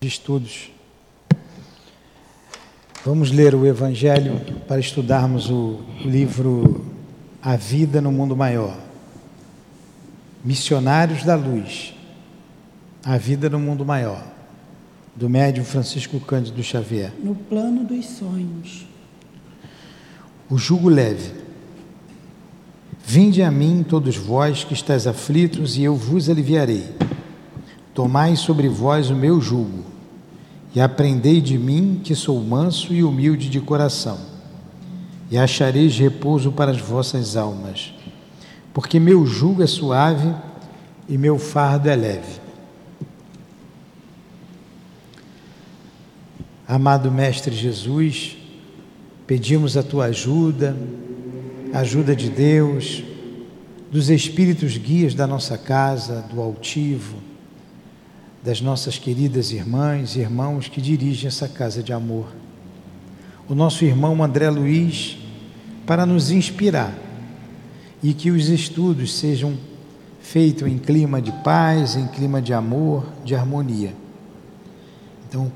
de estudos. Vamos ler o Evangelho para estudarmos o livro A Vida no Mundo Maior. Missionários da Luz. A Vida no Mundo Maior. Do médium Francisco Cândido Xavier. No plano dos sonhos. O jugo leve. Vinde a mim, todos vós que estáis aflitos, e eu vos aliviarei. Tomai sobre vós o meu jugo, e aprendei de mim, que sou manso e humilde de coração, e achareis repouso para as vossas almas, porque meu jugo é suave e meu fardo é leve. Amado Mestre Jesus, pedimos a tua ajuda, a ajuda de Deus, dos espíritos guias da nossa casa, do altivo, das nossas queridas irmãs e irmãos que dirigem essa casa de amor. O nosso irmão André Luiz, para nos inspirar e que os estudos sejam feitos em clima de paz, em clima de amor, de harmonia. Então,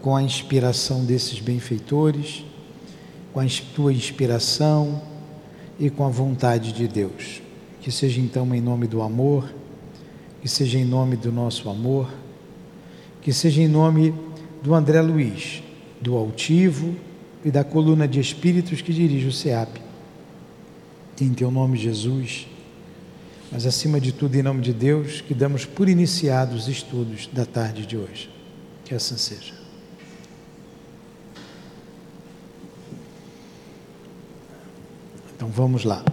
com a inspiração desses benfeitores, com a tua inspiração e com a vontade de Deus. Que seja então em nome do amor que seja em nome do nosso amor, que seja em nome do André Luiz, do Altivo e da coluna de espíritos que dirige o SEAP. Em teu nome, Jesus, mas acima de tudo, em nome de Deus, que damos por iniciados os estudos da tarde de hoje. Que assim seja. Então vamos lá.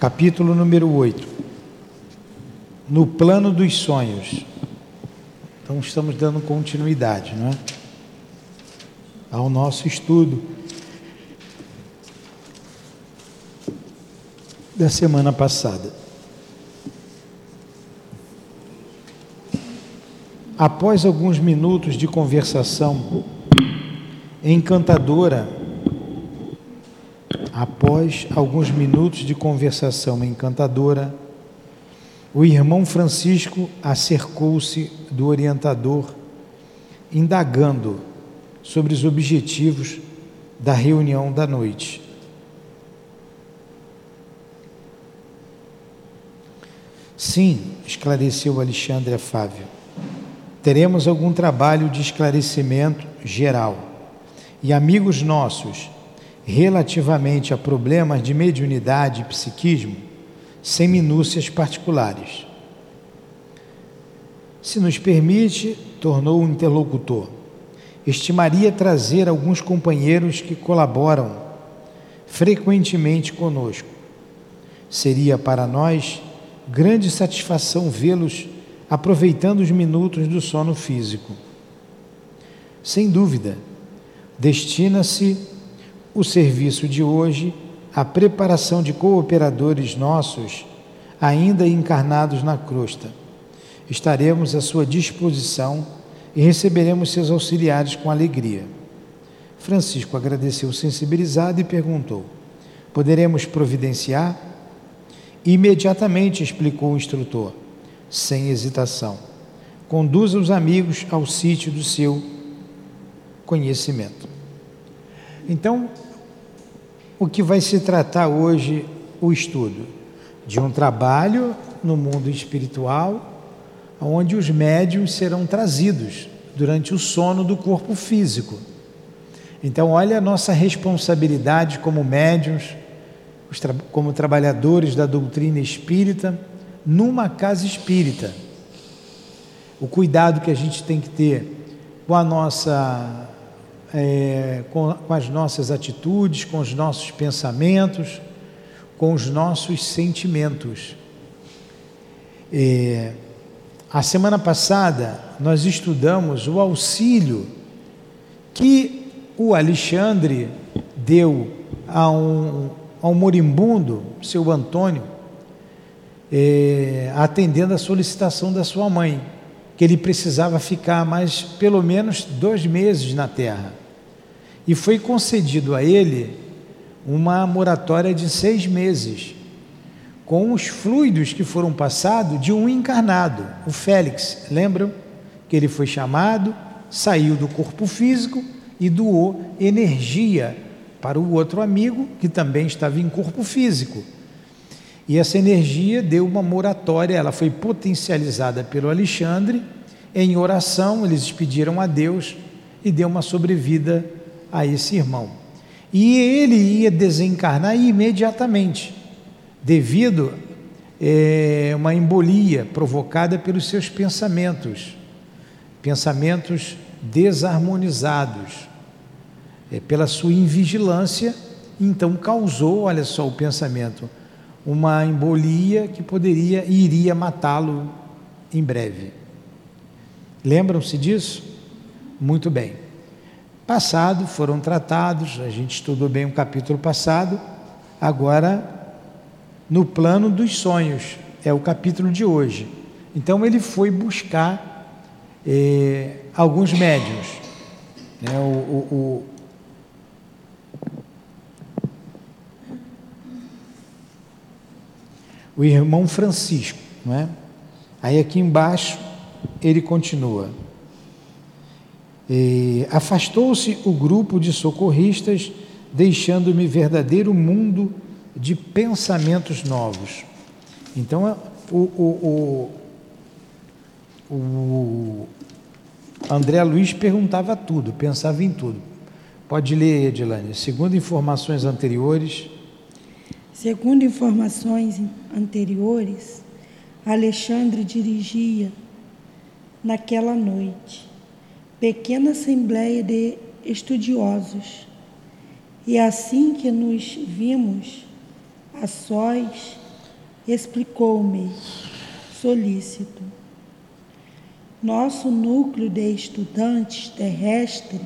Capítulo número 8. No plano dos sonhos. Então estamos dando continuidade, não é? Ao nosso estudo da semana passada. Após alguns minutos de conversação encantadora Após alguns minutos de conversação encantadora, o irmão Francisco acercou-se do orientador, indagando sobre os objetivos da reunião da noite. Sim, esclareceu Alexandre Fávio. Teremos algum trabalho de esclarecimento geral. E amigos nossos relativamente a problemas de mediunidade e psiquismo, sem minúcias particulares. Se nos permite, tornou o interlocutor, estimaria trazer alguns companheiros que colaboram frequentemente conosco. Seria para nós grande satisfação vê-los aproveitando os minutos do sono físico. Sem dúvida, destina-se o serviço de hoje, a preparação de cooperadores nossos, ainda encarnados na crosta. Estaremos à sua disposição e receberemos seus auxiliares com alegria. Francisco agradeceu sensibilizado e perguntou: Poderemos providenciar? Imediatamente explicou o instrutor, sem hesitação. Conduza os amigos ao sítio do seu conhecimento. Então, o que vai se tratar hoje o estudo de um trabalho no mundo espiritual, onde os médiums serão trazidos durante o sono do corpo físico. Então, olha a nossa responsabilidade como médiums, como trabalhadores da doutrina espírita, numa casa espírita. O cuidado que a gente tem que ter com a nossa é, com, com as nossas atitudes, com os nossos pensamentos, com os nossos sentimentos. É, a semana passada nós estudamos o auxílio que o Alexandre deu a um, a um moribundo, seu Antônio, é, atendendo a solicitação da sua mãe, que ele precisava ficar mais pelo menos dois meses na terra e foi concedido a ele uma moratória de seis meses, com os fluidos que foram passados de um encarnado, o Félix. Lembram que ele foi chamado, saiu do corpo físico e doou energia para o outro amigo que também estava em corpo físico. E essa energia deu uma moratória, ela foi potencializada pelo Alexandre. Em oração, eles pediram a Deus e deu uma sobrevida a esse irmão. E ele ia desencarnar imediatamente, devido é, uma embolia provocada pelos seus pensamentos, pensamentos desarmonizados, é, pela sua invigilância, então causou, olha só o pensamento, uma embolia que poderia e iria matá-lo em breve. Lembram-se disso? Muito bem. Passado, foram tratados, a gente estudou bem o capítulo passado, agora no plano dos sonhos, é o capítulo de hoje. Então ele foi buscar eh, alguns médios. Né? O, o, o, o irmão Francisco, não é? Aí aqui embaixo ele continua. Afastou-se o grupo de socorristas, deixando-me verdadeiro mundo de pensamentos novos. Então, o, o, o, o André Luiz perguntava tudo, pensava em tudo. Pode ler, Edilane. Segundo informações anteriores, Segundo informações anteriores, Alexandre dirigia, naquela noite, pequena assembleia de estudiosos. E assim que nos vimos a sós, explicou-me, solícito. Nosso núcleo de estudantes terrestre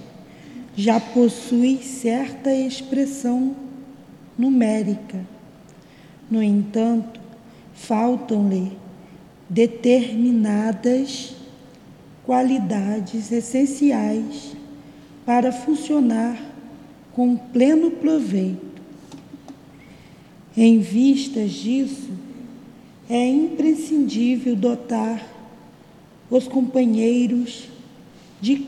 já possui certa expressão numérica no entanto, faltam-lhe determinadas qualidades essenciais para funcionar com pleno proveito. Em vistas disso, é imprescindível dotar os companheiros de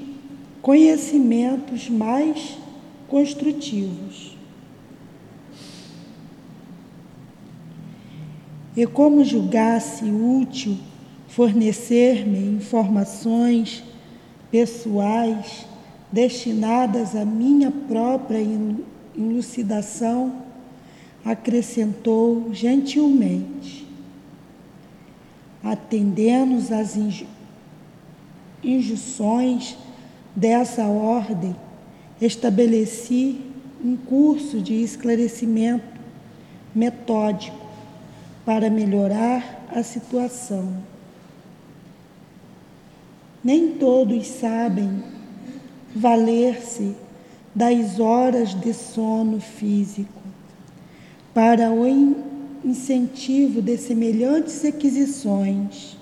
conhecimentos mais construtivos. e como julgasse útil fornecer-me informações pessoais destinadas à minha própria elucidação, acrescentou gentilmente. Atendendo às injunções dessa ordem, estabeleci um curso de esclarecimento metódico para melhorar a situação. Nem todos sabem valer-se das horas de sono físico para o incentivo de semelhantes aquisições.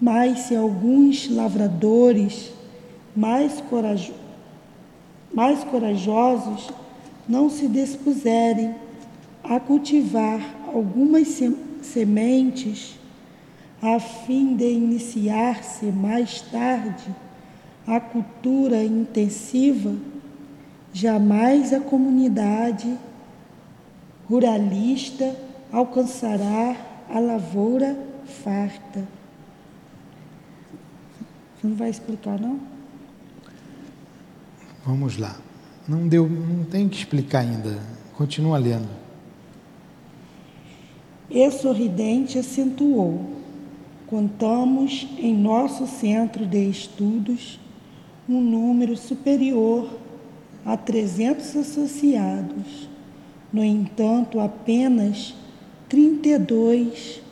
Mas se alguns lavradores mais, corajo mais corajosos não se dispuserem a cultivar algumas sementes a fim de iniciar-se mais tarde a cultura intensiva, jamais a comunidade ruralista alcançará a lavoura farta. Você não vai explicar, não? Vamos lá. Não deu, não tem que explicar ainda. Continua lendo. E sorridente acentuou: Contamos em nosso centro de estudos um número superior a 300 associados. No entanto, apenas 32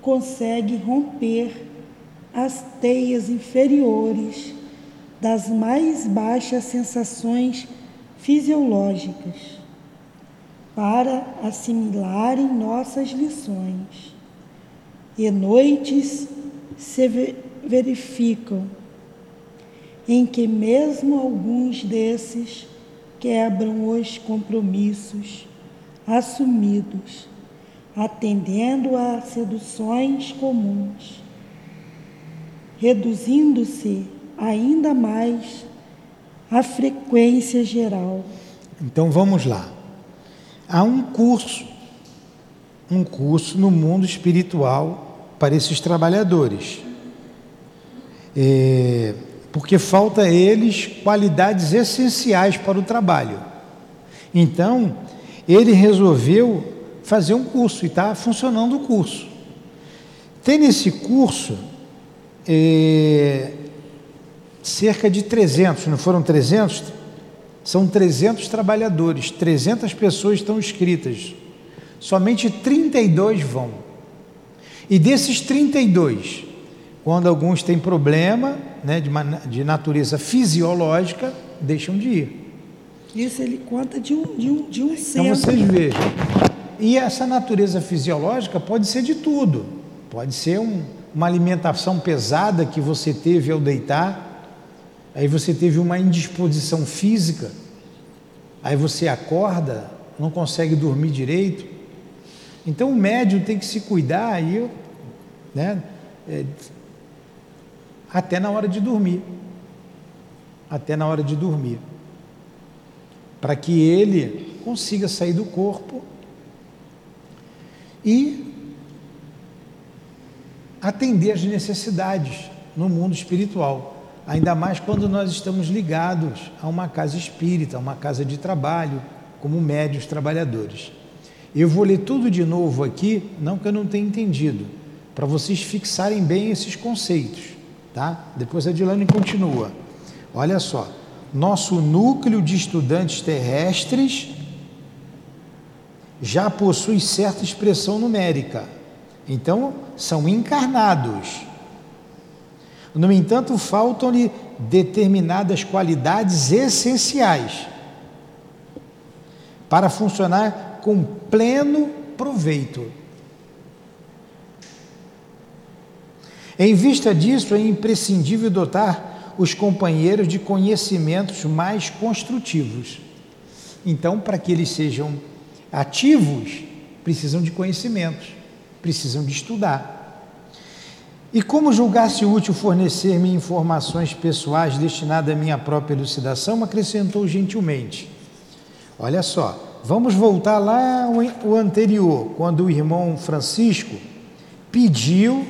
conseguem romper as teias inferiores das mais baixas sensações fisiológicas para assimilarem nossas lições. E noites se verificam em que mesmo alguns desses quebram os compromissos assumidos, atendendo a seduções comuns, reduzindo-se ainda mais a frequência geral. Então vamos lá. Há um curso, um curso no mundo espiritual para esses trabalhadores. É, porque falta a eles qualidades essenciais para o trabalho. Então, ele resolveu fazer um curso e está funcionando o curso. Tem nesse curso é, cerca de 300, não foram 300? São 300 trabalhadores, 300 pessoas estão inscritas. Somente 32 vão. E desses 32, quando alguns têm problema né, de, de natureza fisiológica, deixam de ir. Isso ele conta de um, de um, de um centro. Então vocês vejam. E essa natureza fisiológica pode ser de tudo. Pode ser um, uma alimentação pesada que você teve ao deitar, aí você teve uma indisposição física, aí você acorda, não consegue dormir direito. Então o médium tem que se cuidar e, né, é, até na hora de dormir. Até na hora de dormir. Para que ele consiga sair do corpo e atender às necessidades no mundo espiritual. Ainda mais quando nós estamos ligados a uma casa espírita, a uma casa de trabalho, como médios trabalhadores. Eu vou ler tudo de novo aqui, não que eu não tenha entendido, para vocês fixarem bem esses conceitos, tá? Depois a Dilane continua. Olha só, nosso núcleo de estudantes terrestres já possui certa expressão numérica. Então, são encarnados. No entanto, faltam-lhe determinadas qualidades essenciais para funcionar com pleno proveito. Em vista disso, é imprescindível dotar os companheiros de conhecimentos mais construtivos. Então, para que eles sejam ativos, precisam de conhecimentos, precisam de estudar. E como julgasse útil fornecer-me informações pessoais destinadas à minha própria elucidação, acrescentou gentilmente: Olha só, vamos voltar lá o anterior, quando o irmão Francisco pediu,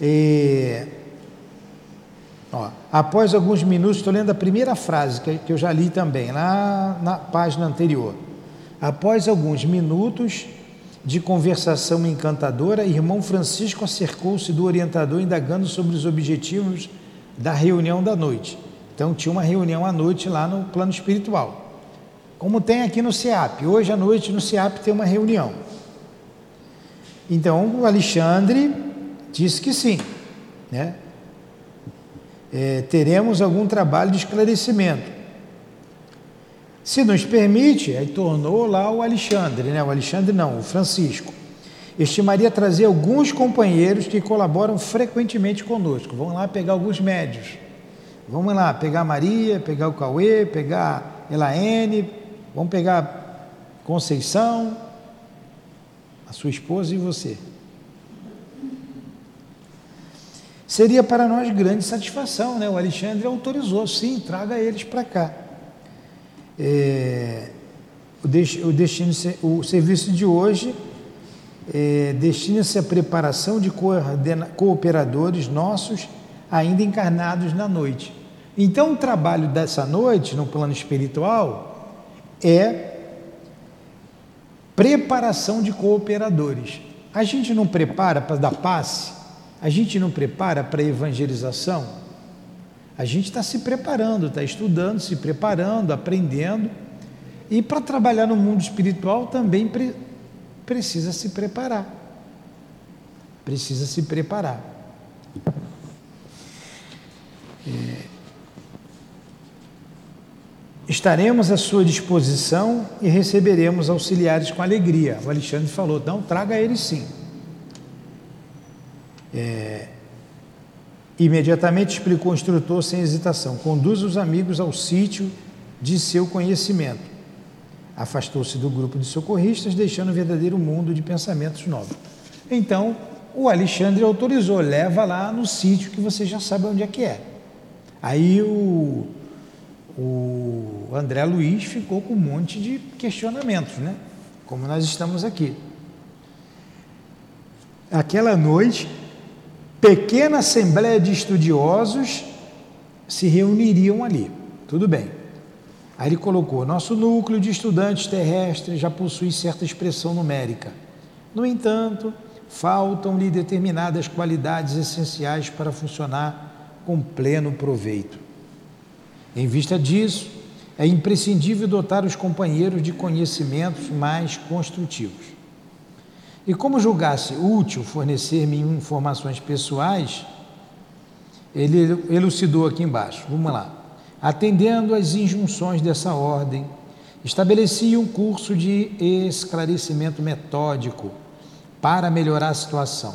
eh, ó, após alguns minutos, estou lendo a primeira frase que, que eu já li também, lá na página anterior. Após alguns minutos de conversação encantadora, irmão Francisco acercou-se do orientador indagando sobre os objetivos da reunião da noite. Então tinha uma reunião à noite lá no plano espiritual. Como tem aqui no SEAP. Hoje à noite no SEAP tem uma reunião. Então o Alexandre disse que sim. Né? É, teremos algum trabalho de esclarecimento. Se nos permite, aí tornou lá o Alexandre, né? O Alexandre não, o Francisco. Estimaria trazer alguns companheiros que colaboram frequentemente conosco. Vamos lá pegar alguns médios. Vamos lá pegar a Maria, pegar o Cauê, pegar Elaine, vamos pegar Conceição, a sua esposa e você. Seria para nós grande satisfação, né? O Alexandre autorizou, sim, traga eles para cá é, o, destino, o serviço de hoje é, destina-se à preparação de cooperadores nossos ainda encarnados na noite. Então, o trabalho dessa noite, no plano espiritual, é preparação de cooperadores. A gente não prepara para dar passe, a gente não prepara para evangelização, a gente está se preparando, está estudando, se preparando, aprendendo. E para trabalhar no mundo espiritual também pre precisa se preparar. Precisa se preparar. Estaremos à sua disposição e receberemos auxiliares com alegria. O Alexandre falou: não, traga eles sim. É, Imediatamente explicou o instrutor sem hesitação: conduz os amigos ao sítio de seu conhecimento. afastou-se do grupo de socorristas, deixando um verdadeiro mundo de pensamentos novos. Então, o Alexandre autorizou, leva lá no sítio que você já sabe onde é que é. Aí o, o André Luiz ficou com um monte de questionamentos, né? Como nós estamos aqui. Aquela noite, pequena assembleia de estudiosos se reuniriam ali. Tudo bem. Aí ele colocou: nosso núcleo de estudantes terrestres já possui certa expressão numérica. No entanto, faltam-lhe determinadas qualidades essenciais para funcionar com pleno proveito. Em vista disso, é imprescindível dotar os companheiros de conhecimentos mais construtivos. E como julgasse útil fornecer-me informações pessoais, ele elucidou aqui embaixo. Vamos lá. Atendendo às injunções dessa ordem, estabeleci um curso de esclarecimento metódico para melhorar a situação.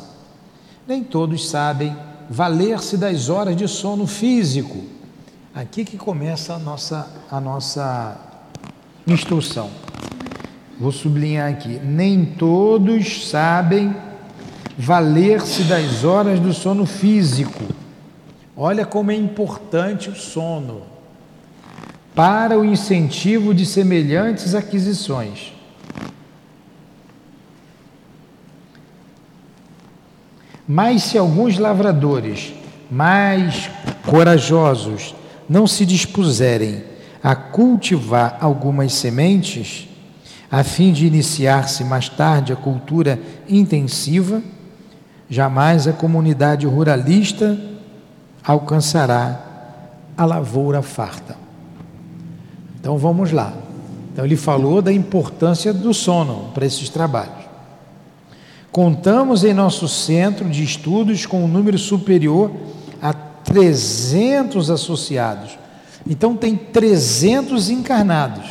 Nem todos sabem valer-se das horas de sono físico. Aqui que começa a nossa, a nossa instrução. Vou sublinhar aqui. Nem todos sabem valer-se das horas do sono físico. Olha como é importante o sono para o incentivo de semelhantes aquisições. Mas se alguns lavradores mais corajosos não se dispuserem a cultivar algumas sementes, a fim de iniciar-se mais tarde a cultura intensiva, jamais a comunidade ruralista alcançará a lavoura farta. Então vamos lá. Então ele falou da importância do sono para esses trabalhos. Contamos em nosso centro de estudos com um número superior 300 associados. Então tem 300 encarnados.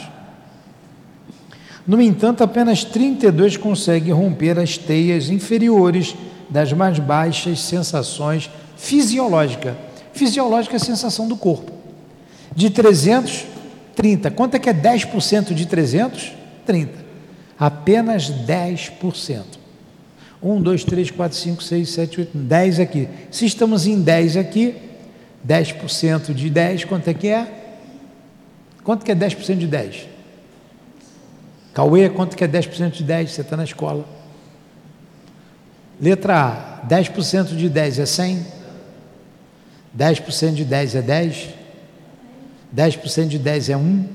No entanto, apenas 32 conseguem romper as teias inferiores das mais baixas sensações fisiológicas. Fisiológica é a sensação do corpo. De 300, 30. Quanto é que é 10% de 300? 30. Apenas 10%. 1, 2, 3, 4, 5, 6, 7, 8, 10 aqui. Se estamos em 10 aqui, 10% de 10, quanto é que é? Quanto que é 10% de 10? Cauê, quanto que é 10% de 10? Você está na escola. Letra A, 10% de 10 é 100? 10% de 10 é 10? 10% de 10 é 1?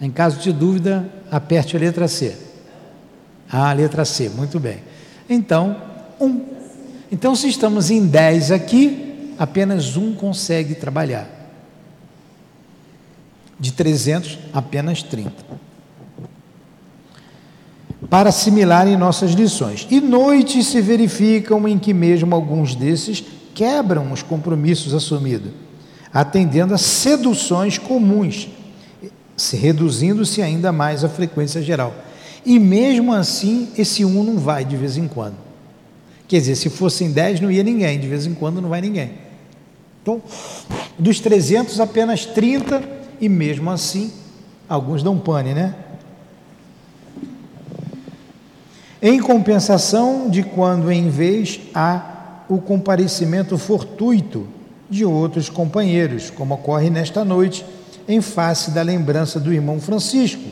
Em caso de dúvida, aperte a letra C. Ah, letra C, muito bem. Então, 1. Então, se estamos em 10 aqui, apenas um consegue trabalhar. De 300, apenas 30 para assimilarem nossas lições. E noites se verificam em que mesmo alguns desses quebram os compromissos assumidos, atendendo a seduções comuns, se reduzindo-se ainda mais a frequência geral. E mesmo assim, esse um não vai de vez em quando. Quer dizer, se fossem 10 não ia ninguém, de vez em quando não vai ninguém. Então, dos 300, apenas 30, e mesmo assim, alguns dão pane, né? em compensação de quando, em vez, há o comparecimento fortuito de outros companheiros, como ocorre nesta noite, em face da lembrança do irmão Francisco,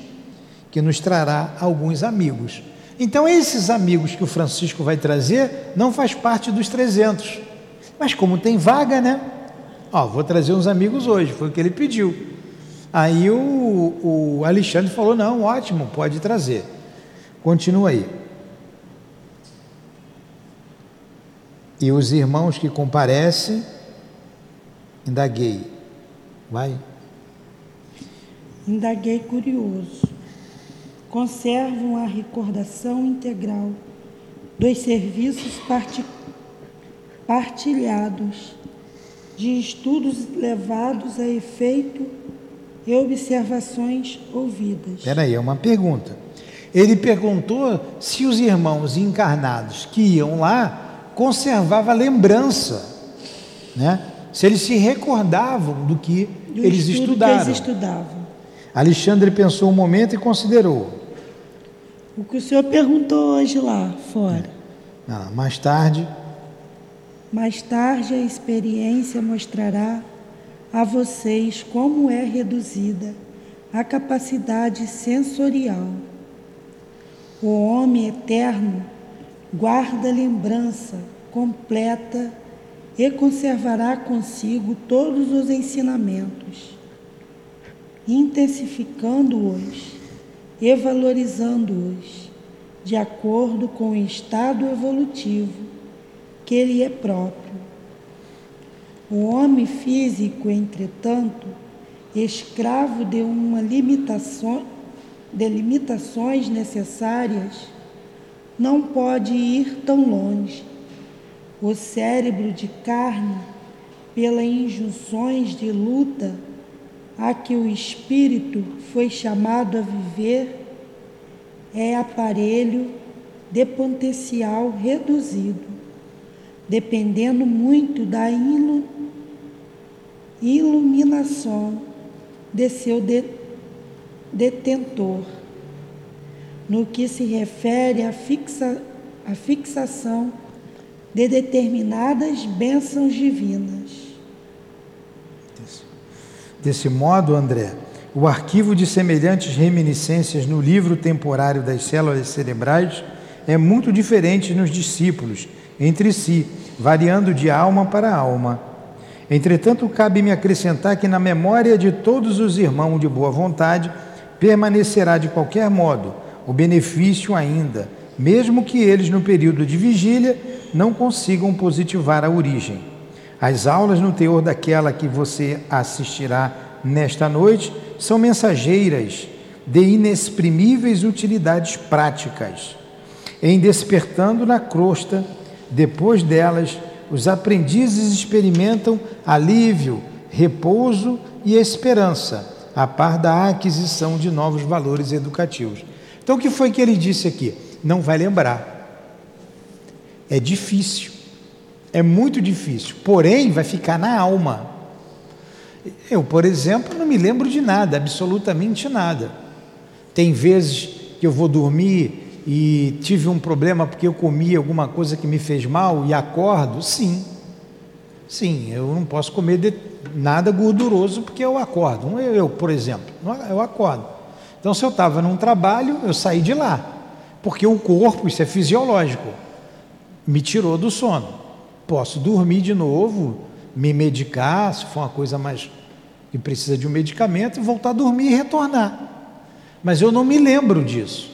que nos trará alguns amigos. Então, esses amigos que o Francisco vai trazer não faz parte dos 300. Mas como tem vaga, né? Ó, vou trazer uns amigos hoje, foi o que ele pediu. Aí o, o Alexandre falou: não, ótimo, pode trazer. Continua aí. E os irmãos que comparecem, indaguei. Vai. Indaguei curioso. Conservam a recordação integral dos serviços partilhados, de estudos levados a efeito e observações ouvidas. Espera aí, é uma pergunta. Ele perguntou se os irmãos encarnados que iam lá conservava lembrança, né? Se eles se recordavam do que do eles estudaram. Que eles estudavam. Alexandre pensou um momento e considerou. O que o senhor perguntou hoje lá fora. Ah, mais tarde. Mais tarde a experiência mostrará a vocês como é reduzida a capacidade sensorial. O homem eterno guarda lembrança completa e conservará consigo todos os ensinamentos, intensificando-os e valorizando-os de acordo com o estado evolutivo que lhe é próprio. O homem físico, entretanto, escravo de uma limitação, de limitações necessárias, não pode ir tão longe. O cérebro de carne, pelas injunções de luta a que o espírito foi chamado a viver, é aparelho de potencial reduzido, dependendo muito da iluminação de seu de, detentor. No que se refere à, fixa, à fixação de determinadas bênçãos divinas. Desse modo, André, o arquivo de semelhantes reminiscências no livro temporário das células cerebrais é muito diferente nos discípulos, entre si, variando de alma para alma. Entretanto, cabe-me acrescentar que na memória de todos os irmãos de boa vontade permanecerá de qualquer modo o benefício ainda, mesmo que eles no período de vigília não consigam positivar a origem. As aulas no teor daquela que você assistirá nesta noite são mensageiras de inexprimíveis utilidades práticas. Em despertando na crosta, depois delas, os aprendizes experimentam alívio, repouso e esperança, a par da aquisição de novos valores educativos. Então, o que foi que ele disse aqui? Não vai lembrar. É difícil. É muito difícil, porém vai ficar na alma. Eu, por exemplo, não me lembro de nada, absolutamente nada. Tem vezes que eu vou dormir e tive um problema porque eu comi alguma coisa que me fez mal e acordo? Sim. Sim, eu não posso comer de nada gorduroso porque eu acordo. Eu, eu por exemplo, eu acordo. Então, se eu estava num trabalho, eu saí de lá, porque o corpo, isso é fisiológico, me tirou do sono. Posso dormir de novo, me medicar, se for uma coisa mais que precisa de um medicamento, e voltar a dormir e retornar. Mas eu não me lembro disso.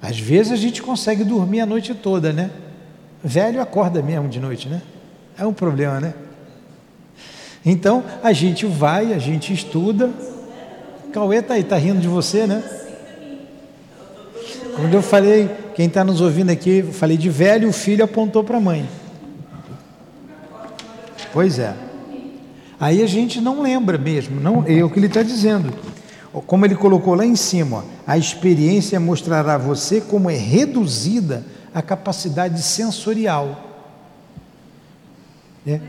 Às vezes a gente consegue dormir a noite toda, né? Velho acorda mesmo de noite, né? É um problema, né? Então a gente vai, a gente estuda. Cauê está aí, está rindo de você, né? Quando eu falei, quem está nos ouvindo aqui, eu falei de velho, o filho apontou para a mãe. Pois é. Aí a gente não lembra mesmo, não é o que ele está dizendo. Como ele colocou lá em cima, a experiência mostrará a você como é reduzida a capacidade sensorial. É,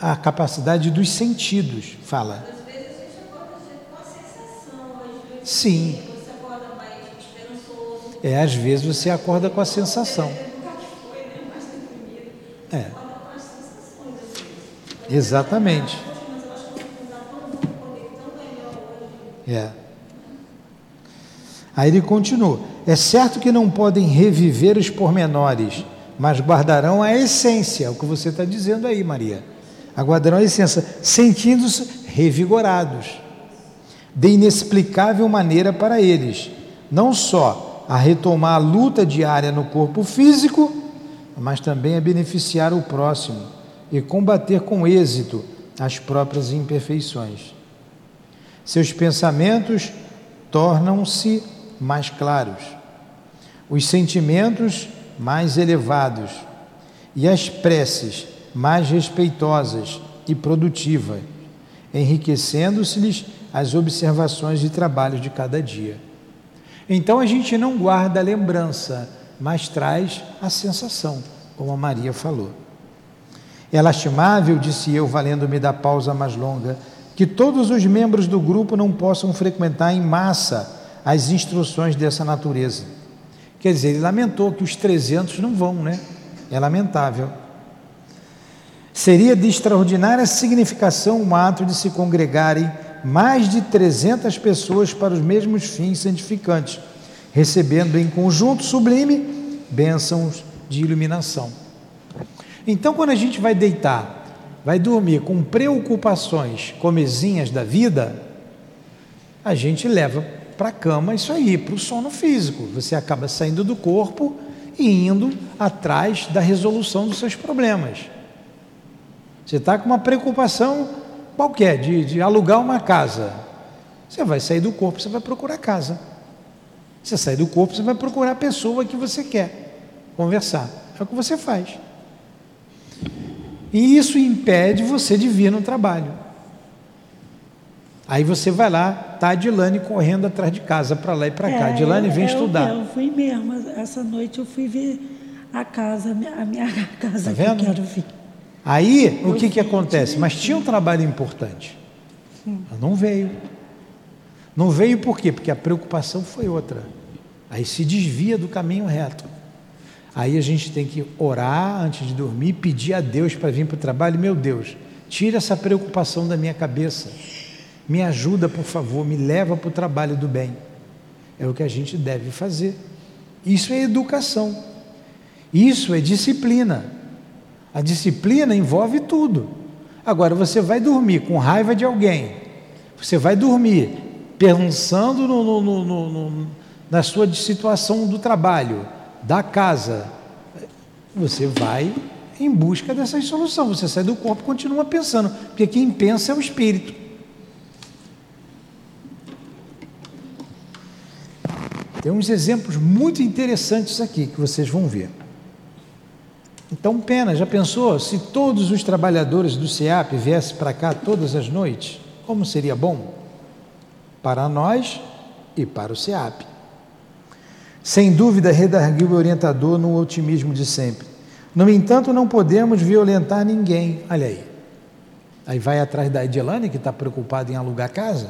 a capacidade dos sentidos, fala. Às vezes a gente acorda com a sensação, às vezes Sim. você acorda mais esperançoso. É, às vezes você acorda com a sensação. É. Exatamente. É. Aí ele continua: é certo que não podem reviver os pormenores, mas guardarão a essência, é o que você está dizendo aí, Maria. Aguardarão a essência, sentindo-se revigorados, de inexplicável maneira para eles, não só a retomar a luta diária no corpo físico, mas também a beneficiar o próximo e combater com êxito as próprias imperfeições. Seus pensamentos tornam-se mais claros, os sentimentos mais elevados e as preces mais respeitosas e produtivas, enriquecendo-se-lhes as observações e trabalhos de cada dia. Então a gente não guarda a lembrança, mas traz a sensação, como a Maria falou. É lastimável, disse eu, valendo-me da pausa mais longa, que todos os membros do grupo não possam frequentar em massa as instruções dessa natureza. Quer dizer, ele lamentou que os 300 não vão, né? É lamentável. Seria de extraordinária significação o ato de se congregarem mais de 300 pessoas para os mesmos fins santificantes, recebendo em conjunto sublime bênçãos de iluminação. Então, quando a gente vai deitar, vai dormir com preocupações comezinhas da vida, a gente leva para a cama isso aí, para o sono físico. Você acaba saindo do corpo e indo atrás da resolução dos seus problemas. Você está com uma preocupação qualquer de, de alugar uma casa. Você vai sair do corpo, você vai procurar casa. Você sai do corpo, você vai procurar a pessoa que você quer conversar. É o que você faz. E isso impede você de vir no trabalho. Aí você vai lá, tá a Dilane correndo atrás de casa, para lá e para cá. É, Dilane vem eu, estudar. Eu fui mesmo, essa noite eu fui ver a casa, a minha casa tá que vendo? eu quero ver. Aí, o que, que acontece? Mas tinha um trabalho importante. Não veio. Não veio por quê? Porque a preocupação foi outra. Aí se desvia do caminho reto. Aí a gente tem que orar antes de dormir, pedir a Deus para vir para o trabalho. Meu Deus, tira essa preocupação da minha cabeça. Me ajuda, por favor, me leva para o trabalho do bem. É o que a gente deve fazer. Isso é educação. Isso é disciplina. A disciplina envolve tudo. Agora, você vai dormir com raiva de alguém, você vai dormir pensando no, no, no, na sua situação do trabalho, da casa, você vai em busca dessa solução. Você sai do corpo e continua pensando, porque quem pensa é o espírito. Tem uns exemplos muito interessantes aqui que vocês vão ver. Então, pena, já pensou se todos os trabalhadores do SEAP viessem para cá todas as noites? Como seria bom? Para nós e para o SEAP. Sem dúvida, redarguiu o orientador no otimismo de sempre. No entanto, não podemos violentar ninguém. Olha aí. Aí vai atrás da Edilane, que está preocupada em alugar casa.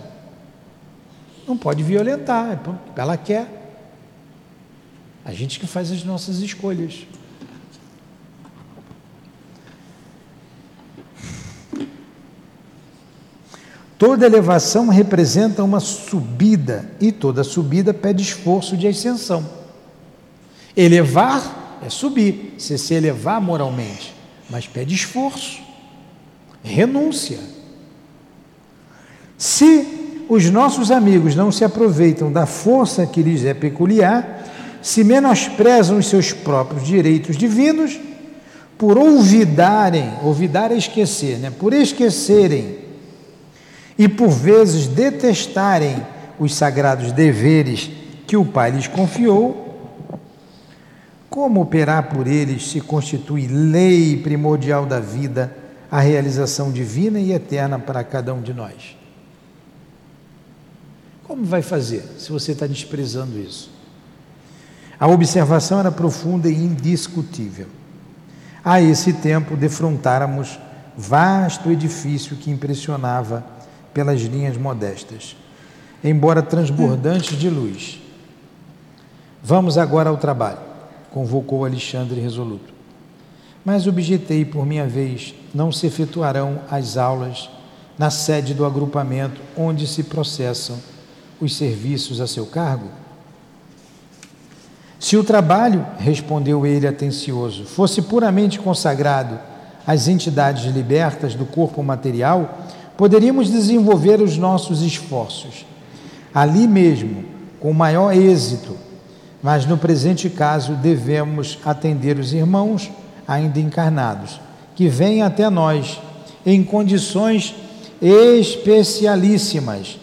Não pode violentar, é ela quer. A gente que faz as nossas escolhas. Toda elevação representa uma subida e toda subida pede esforço de ascensão. Elevar é subir, você se elevar moralmente, mas pede esforço, renúncia. Se os nossos amigos não se aproveitam da força que lhes é peculiar, se menosprezam os seus próprios direitos divinos, por olvidarem, olvidar é esquecer, né? por esquecerem e por vezes detestarem os sagrados deveres que o Pai lhes confiou, como operar por eles se constitui lei primordial da vida, a realização divina e eterna para cada um de nós? Como vai fazer se você está desprezando isso? A observação era profunda e indiscutível. A esse tempo defrontáramos vasto edifício que impressionava pelas linhas modestas, embora transbordantes de luz. Vamos agora ao trabalho, convocou Alexandre resoluto. Mas objetei por minha vez, não se efetuarão as aulas na sede do agrupamento onde se processam os serviços a seu cargo? Se o trabalho, respondeu ele atencioso, fosse puramente consagrado às entidades libertas do corpo material, poderíamos desenvolver os nossos esforços. Ali mesmo, com maior êxito, mas no presente caso devemos atender os irmãos ainda encarnados, que vêm até nós em condições especialíssimas.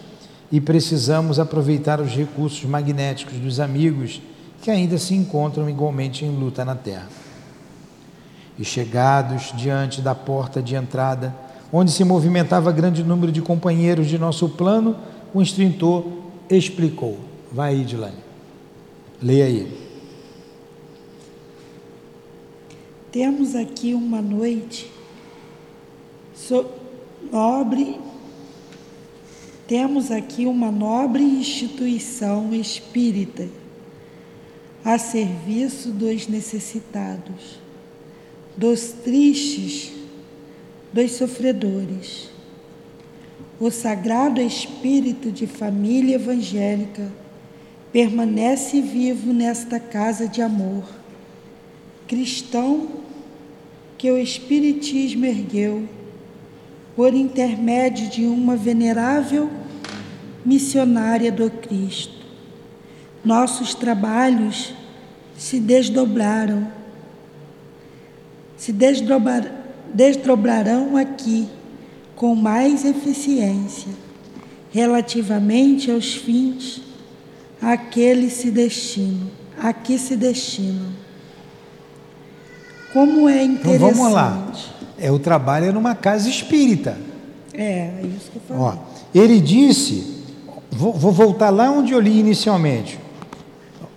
E precisamos aproveitar os recursos magnéticos dos amigos que ainda se encontram igualmente em luta na Terra. E chegados diante da porta de entrada, onde se movimentava grande número de companheiros de nosso plano, o instrutor explicou. Vai aí, Dilane. Leia aí. Temos aqui uma noite so, nobre Temos aqui uma nobre instituição espírita a serviço dos necessitados, dos tristes, dos sofredores. O sagrado espírito de família evangélica permanece vivo nesta casa de amor cristão que o Espiritismo ergueu por intermédio de uma venerável missionária do Cristo. Nossos trabalhos se desdobraram, se desdobrar, desdobrarão aqui com mais eficiência relativamente aos fins a que se destinam, a que se destinam. Como é interessante. Então vamos lá. É o trabalho é numa casa espírita. É, é isso que eu falei. Ó, ele disse, vou, vou voltar lá onde eu li inicialmente.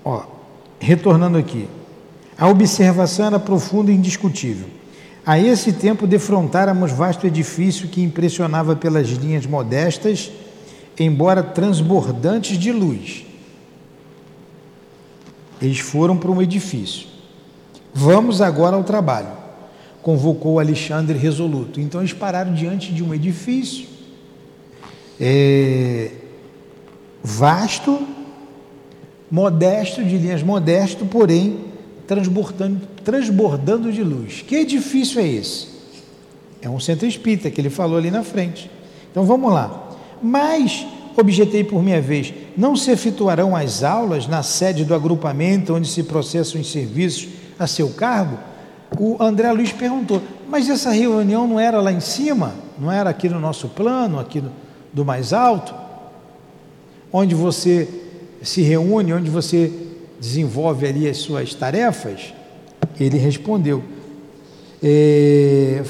Ó, retornando aqui. A observação era profunda e indiscutível. A esse tempo defrontáramos vasto edifício que impressionava pelas linhas modestas, embora transbordantes de luz. Eles foram para um edifício. Vamos agora ao trabalho, convocou Alexandre resoluto. Então eles pararam diante de um edifício é, vasto, modesto, de linhas modesto, porém transbordando, transbordando de luz. Que edifício é esse? É um centro espírita que ele falou ali na frente. Então vamos lá. Mas, objetei por minha vez, não se efetuarão as aulas na sede do agrupamento onde se processam os serviços a seu cargo, o André Luiz perguntou: mas essa reunião não era lá em cima? Não era aqui no nosso plano, aqui no, do mais alto? Onde você se reúne, onde você desenvolve ali as suas tarefas? Ele respondeu: é,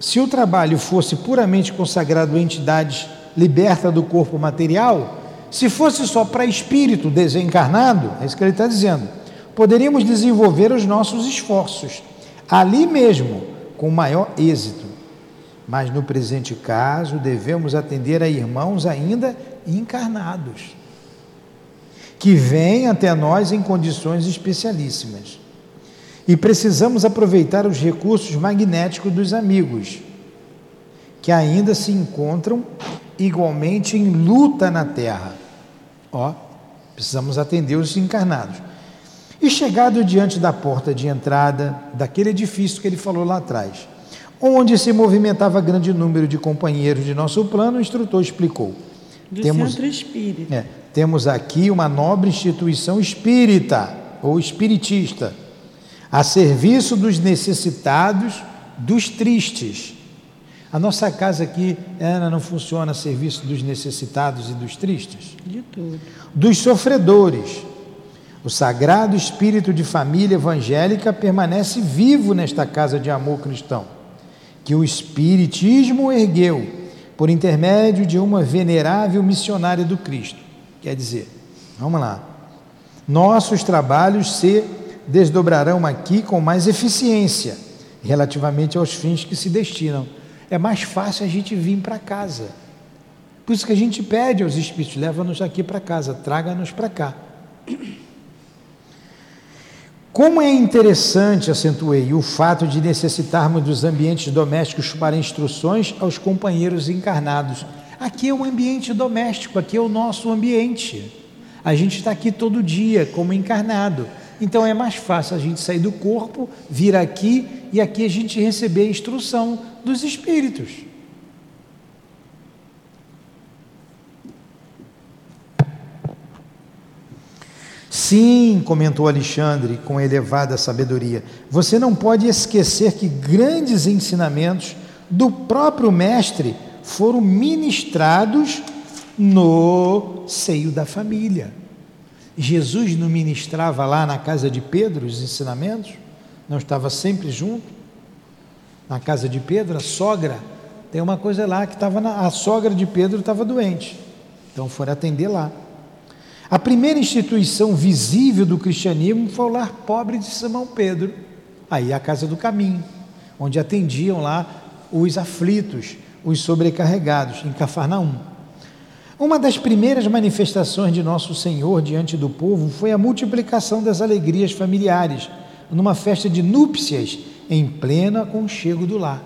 se o trabalho fosse puramente consagrado a entidades libertas do corpo material, se fosse só para espírito desencarnado, é isso que ele está dizendo poderíamos desenvolver os nossos esforços ali mesmo, com maior êxito. Mas no presente caso, devemos atender a irmãos ainda encarnados, que vêm até nós em condições especialíssimas. E precisamos aproveitar os recursos magnéticos dos amigos, que ainda se encontram igualmente em luta na Terra. Ó, precisamos atender os encarnados. E chegado diante da porta de entrada daquele edifício que ele falou lá atrás, onde se movimentava grande número de companheiros de nosso plano, o instrutor explicou. Do temos, Centro Espírita. É, temos aqui uma nobre instituição espírita ou espiritista, a serviço dos necessitados, dos tristes. A nossa casa aqui ela não funciona a serviço dos necessitados e dos tristes? De tudo. Dos sofredores o sagrado espírito de família evangélica permanece vivo nesta casa de amor cristão, que o Espiritismo ergueu por intermédio de uma venerável missionária do Cristo. Quer dizer, vamos lá, nossos trabalhos se desdobrarão aqui com mais eficiência relativamente aos fins que se destinam. É mais fácil a gente vir para casa. Por isso que a gente pede aos Espíritos: leva-nos aqui para casa, traga-nos para cá. Como é interessante, acentuei, o fato de necessitarmos dos ambientes domésticos para instruções aos companheiros encarnados. Aqui é um ambiente doméstico, aqui é o nosso ambiente. A gente está aqui todo dia como encarnado. Então é mais fácil a gente sair do corpo, vir aqui e aqui a gente receber a instrução dos espíritos. Sim, comentou Alexandre com elevada sabedoria, você não pode esquecer que grandes ensinamentos do próprio Mestre foram ministrados no seio da família. Jesus não ministrava lá na casa de Pedro os ensinamentos? Não estava sempre junto? Na casa de Pedro, a sogra, tem uma coisa lá que estava na, a sogra de Pedro estava doente. Então foram atender lá. A primeira instituição visível do cristianismo foi o lar pobre de Simão Pedro, aí a casa do caminho, onde atendiam lá os aflitos, os sobrecarregados, em Cafarnaum. Uma das primeiras manifestações de nosso Senhor diante do povo foi a multiplicação das alegrias familiares, numa festa de núpcias em pleno aconchego do lar.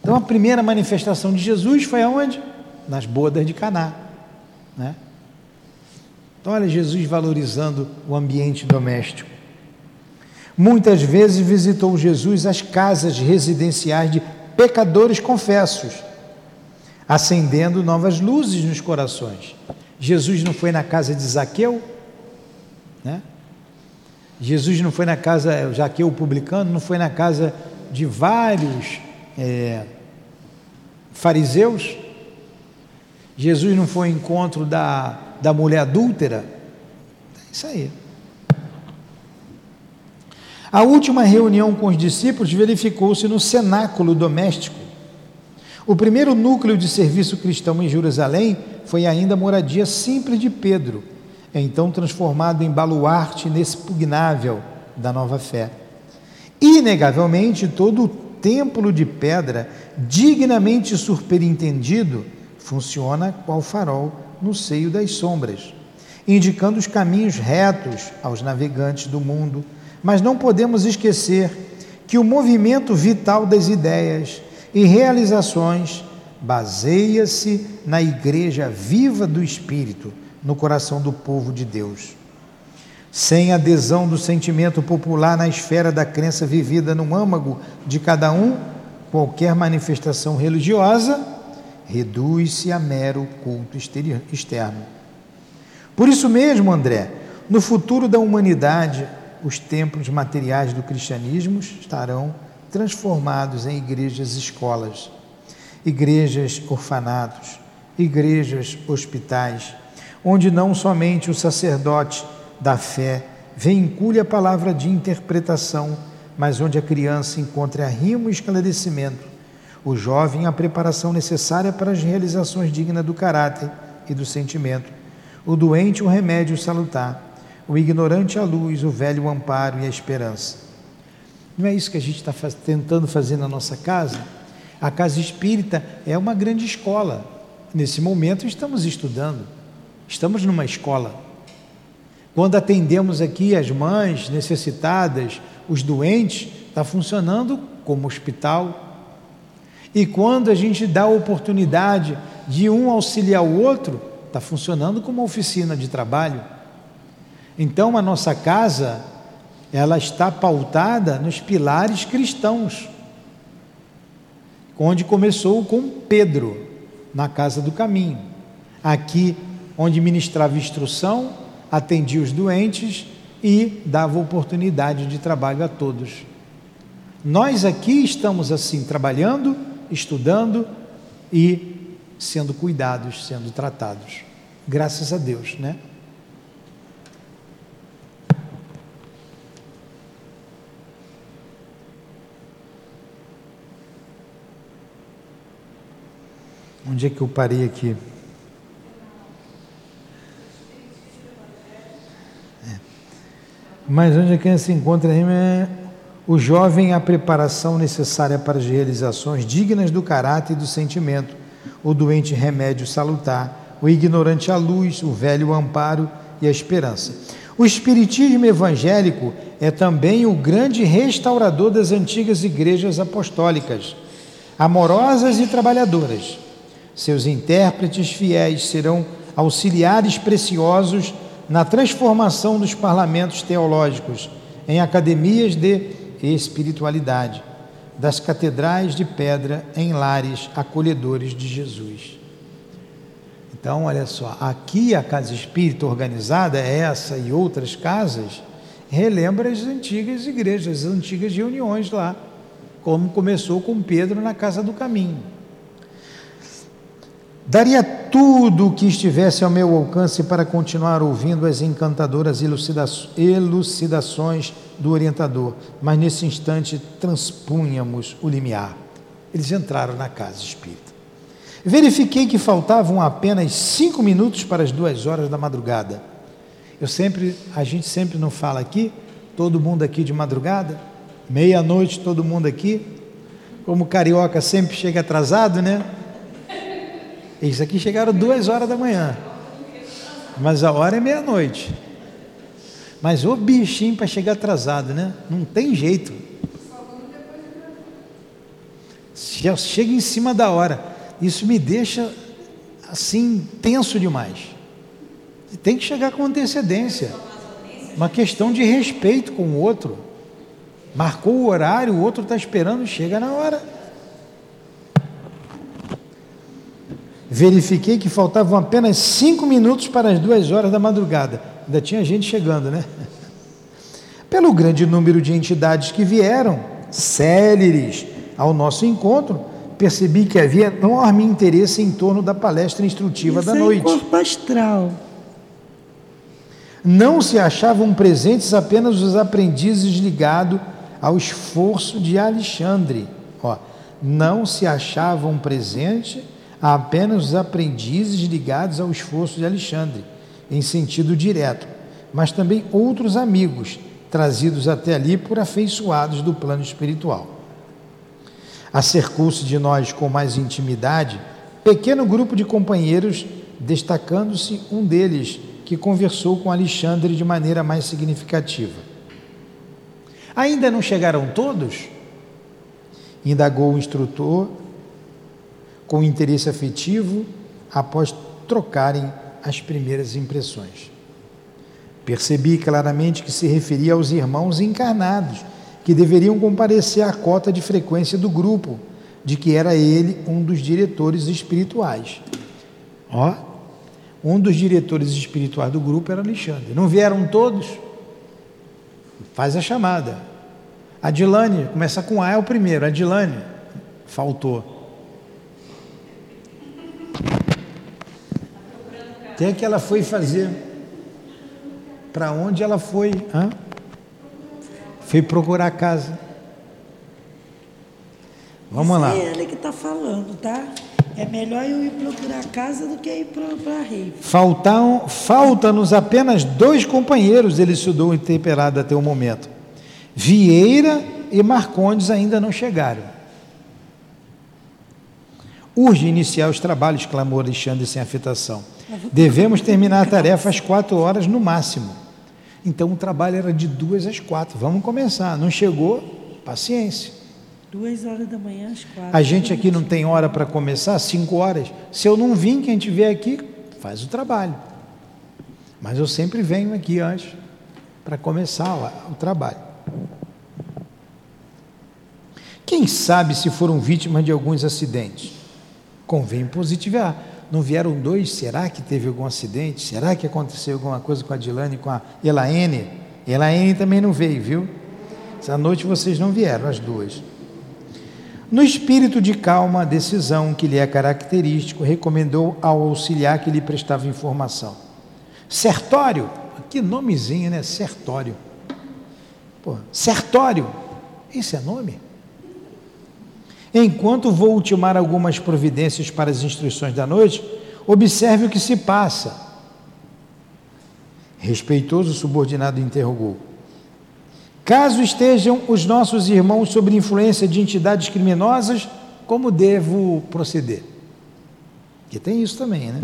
Então a primeira manifestação de Jesus foi aonde? Nas bodas de Caná, né? Então olha Jesus valorizando o ambiente doméstico. Muitas vezes visitou Jesus as casas residenciais de pecadores confessos, acendendo novas luzes nos corações. Jesus não foi na casa de Zaqueu, né? Jesus não foi na casa, Zaqueu publicano, não foi na casa de vários é, fariseus. Jesus não foi ao encontro da, da mulher adúltera. É isso aí. A última reunião com os discípulos verificou-se no cenáculo doméstico. O primeiro núcleo de serviço cristão em Jerusalém foi ainda a moradia simples de Pedro, então transformado em baluarte inexpugnável da nova fé. Inegavelmente, todo o templo de pedra, dignamente superintendido, funciona qual farol no seio das sombras, indicando os caminhos retos aos navegantes do mundo mas não podemos esquecer que o movimento vital das ideias e realizações baseia-se na igreja viva do Espírito no coração do povo de Deus. Sem adesão do sentimento popular na esfera da crença vivida no âmago de cada um, qualquer manifestação religiosa reduz-se a mero culto externo. Por isso mesmo, André, no futuro da humanidade, os templos materiais do cristianismo estarão transformados em igrejas escolas, igrejas orfanatos, igrejas hospitais, onde não somente o sacerdote da fé veicule a palavra de interpretação, mas onde a criança encontre arrimo e esclarecimento, o jovem a preparação necessária para as realizações dignas do caráter e do sentimento, o doente o remédio salutar, o ignorante a luz, o velho o amparo e a esperança. Não é isso que a gente está faz, tentando fazer na nossa casa? A casa espírita é uma grande escola. Nesse momento estamos estudando, estamos numa escola. Quando atendemos aqui as mães necessitadas, os doentes, está funcionando como hospital. E quando a gente dá a oportunidade de um auxiliar o outro, está funcionando como oficina de trabalho. Então a nossa casa, ela está pautada nos pilares cristãos, onde começou com Pedro, na casa do caminho. Aqui, onde ministrava instrução, atendia os doentes e dava oportunidade de trabalho a todos. Nós aqui estamos assim, trabalhando, estudando e sendo cuidados, sendo tratados. Graças a Deus, né? Onde é que eu parei aqui? É. Mas onde é que se encontra é o jovem a preparação necessária para as realizações dignas do caráter e do sentimento, o doente remédio salutar, o ignorante a luz, o velho o amparo e a esperança. O espiritismo evangélico é também o grande restaurador das antigas igrejas apostólicas, amorosas e trabalhadoras seus intérpretes fiéis serão auxiliares preciosos na transformação dos parlamentos teológicos em academias de espiritualidade, das catedrais de pedra em lares acolhedores de Jesus. Então, olha só, aqui a casa espírita organizada, essa e outras casas, relembra as antigas igrejas, as antigas reuniões lá, como começou com Pedro na casa do caminho. Daria tudo o que estivesse ao meu alcance para continuar ouvindo as encantadoras elucidações do orientador, mas nesse instante transpunhamos o limiar. Eles entraram na casa espírita. Verifiquei que faltavam apenas cinco minutos para as duas horas da madrugada. Eu sempre, a gente sempre não fala aqui, todo mundo aqui de madrugada, meia-noite, todo mundo aqui. Como carioca sempre chega atrasado, né? Eles aqui chegaram duas horas da manhã. Mas a hora é meia-noite. Mas o bichinho para chegar atrasado, né? Não tem jeito. Já chega em cima da hora. Isso me deixa assim tenso demais. Tem que chegar com antecedência. Uma questão de respeito com o outro. Marcou o horário, o outro está esperando, chega na hora. Verifiquei que faltavam apenas cinco minutos para as duas horas da madrugada. Ainda tinha gente chegando, né? Pelo grande número de entidades que vieram, céleres, ao nosso encontro, percebi que havia enorme interesse em torno da palestra instrutiva Isso da noite. É corpo astral. Não se achavam presentes apenas os aprendizes ligados ao esforço de Alexandre. Ó, não se achavam presentes apenas os aprendizes ligados ao esforço de Alexandre, em sentido direto, mas também outros amigos trazidos até ali por afeiçoados do plano espiritual. Acercou-se de nós com mais intimidade pequeno grupo de companheiros, destacando-se um deles, que conversou com Alexandre de maneira mais significativa. Ainda não chegaram todos? Indagou o instrutor com interesse afetivo após trocarem as primeiras impressões. Percebi claramente que se referia aos irmãos encarnados, que deveriam comparecer à cota de frequência do grupo, de que era ele um dos diretores espirituais. Ó, um dos diretores espirituais do grupo era Alexandre. Não vieram todos? Faz a chamada. Adilane, começa com A, é o primeiro. Adilane, faltou. Até que ela foi fazer. Para onde ela foi? Hã? Foi procurar casa. Vamos Isso lá. É ela que está falando, tá? É melhor eu ir procurar casa do que ir para a rei. Faltam, falta-nos apenas dois companheiros, ele estudou temperado até o momento. Vieira e Marcondes ainda não chegaram. Urge iniciar os trabalhos, clamou Alexandre sem afetação. Devemos terminar a tarefa às quatro horas no máximo. Então o trabalho era de duas às quatro. Vamos começar. Não chegou? Paciência. Duas horas da manhã às quatro. A gente aqui não tem hora para começar? Cinco horas. Se eu não vim, quem estiver aqui faz o trabalho. Mas eu sempre venho aqui antes para começar o trabalho. Quem sabe se foram vítimas de alguns acidentes? Convém positivar não vieram dois? Será que teve algum acidente? Será que aconteceu alguma coisa com a Dilane com a Elaine? Elaine também não veio, viu? Essa noite vocês não vieram, as duas. No espírito de calma, decisão que lhe é característico, recomendou ao auxiliar que lhe prestava informação. Sertório, que nomezinho, né? Sertório. Pô, Sertório, esse é nome? Enquanto vou ultimar algumas providências para as instruções da noite, observe o que se passa. Respeitoso subordinado interrogou. Caso estejam os nossos irmãos sob influência de entidades criminosas, como devo proceder? Que tem isso também, né?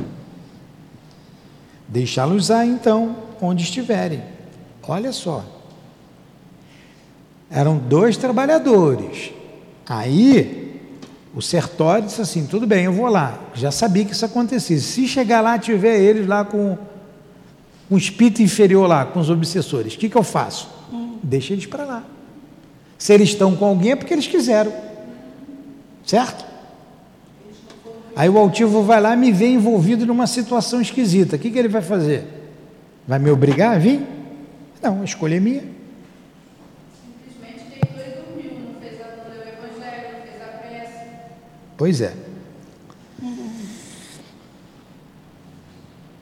Deixá-los lá então, onde estiverem. Olha só. Eram dois trabalhadores. Aí o Sertório disse assim: tudo bem, eu vou lá. Já sabia que isso acontecia. Se chegar lá, tiver eles lá com um espírito inferior lá, com os obsessores, o que, que eu faço? Hum. Deixa eles para lá. Se eles estão com alguém é porque eles quiseram. Certo? Aí o altivo vai lá e me vê envolvido numa situação esquisita. O que, que ele vai fazer? Vai me obrigar a vir? Não, a escolha é minha. Pois é.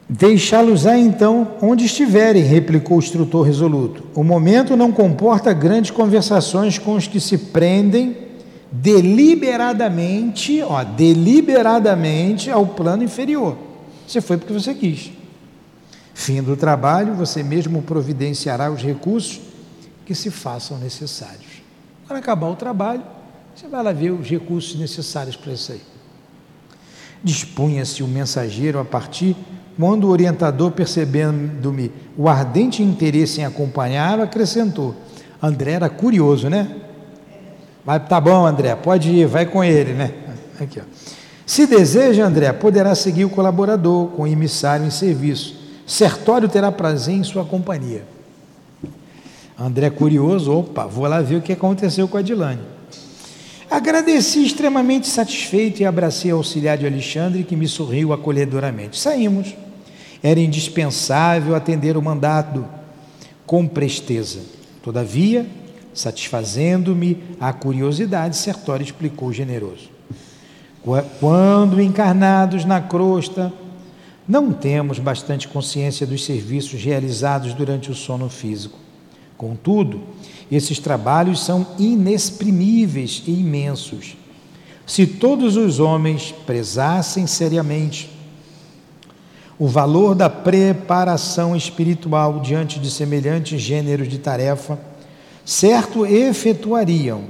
Deixá-los-á então onde estiverem, replicou o instrutor resoluto. O momento não comporta grandes conversações com os que se prendem deliberadamente, ó, deliberadamente ao plano inferior. Você foi porque você quis. Fim do trabalho, você mesmo providenciará os recursos que se façam necessários. Quando acabar o trabalho, você vai lá ver os recursos necessários para isso aí. Dispunha-se o mensageiro a partir quando o orientador, percebendo-me o ardente interesse em acompanhar, acrescentou: André era curioso, né? Vai, tá bom, André, pode ir, vai com ele, né? Aqui, ó. Se deseja, André, poderá seguir o colaborador com o emissário em serviço. Sertório terá prazer em sua companhia. André, curioso, opa, vou lá ver o que aconteceu com a Dilane. Agradeci extremamente satisfeito e abracei o auxiliar de Alexandre, que me sorriu acolhedoramente. Saímos. Era indispensável atender o mandado com presteza. Todavia, satisfazendo-me a curiosidade, Sertório explicou generoso. Quando encarnados na crosta, não temos bastante consciência dos serviços realizados durante o sono físico. Contudo, esses trabalhos são inexprimíveis e imensos. Se todos os homens prezassem seriamente o valor da preparação espiritual diante de semelhantes gêneros de tarefa, certo efetuariam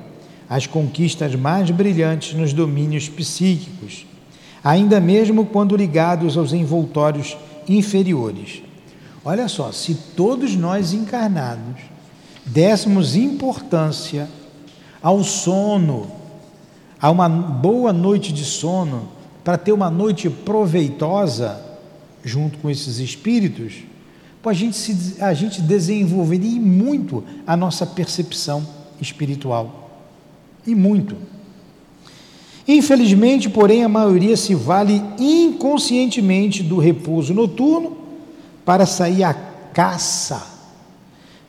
as conquistas mais brilhantes nos domínios psíquicos, ainda mesmo quando ligados aos envoltórios inferiores. Olha só, se todos nós encarnados dessemos importância ao sono, a uma boa noite de sono, para ter uma noite proveitosa junto com esses espíritos, a gente, se, a gente desenvolveria muito a nossa percepção espiritual. E muito. Infelizmente, porém, a maioria se vale inconscientemente do repouso noturno para sair à caça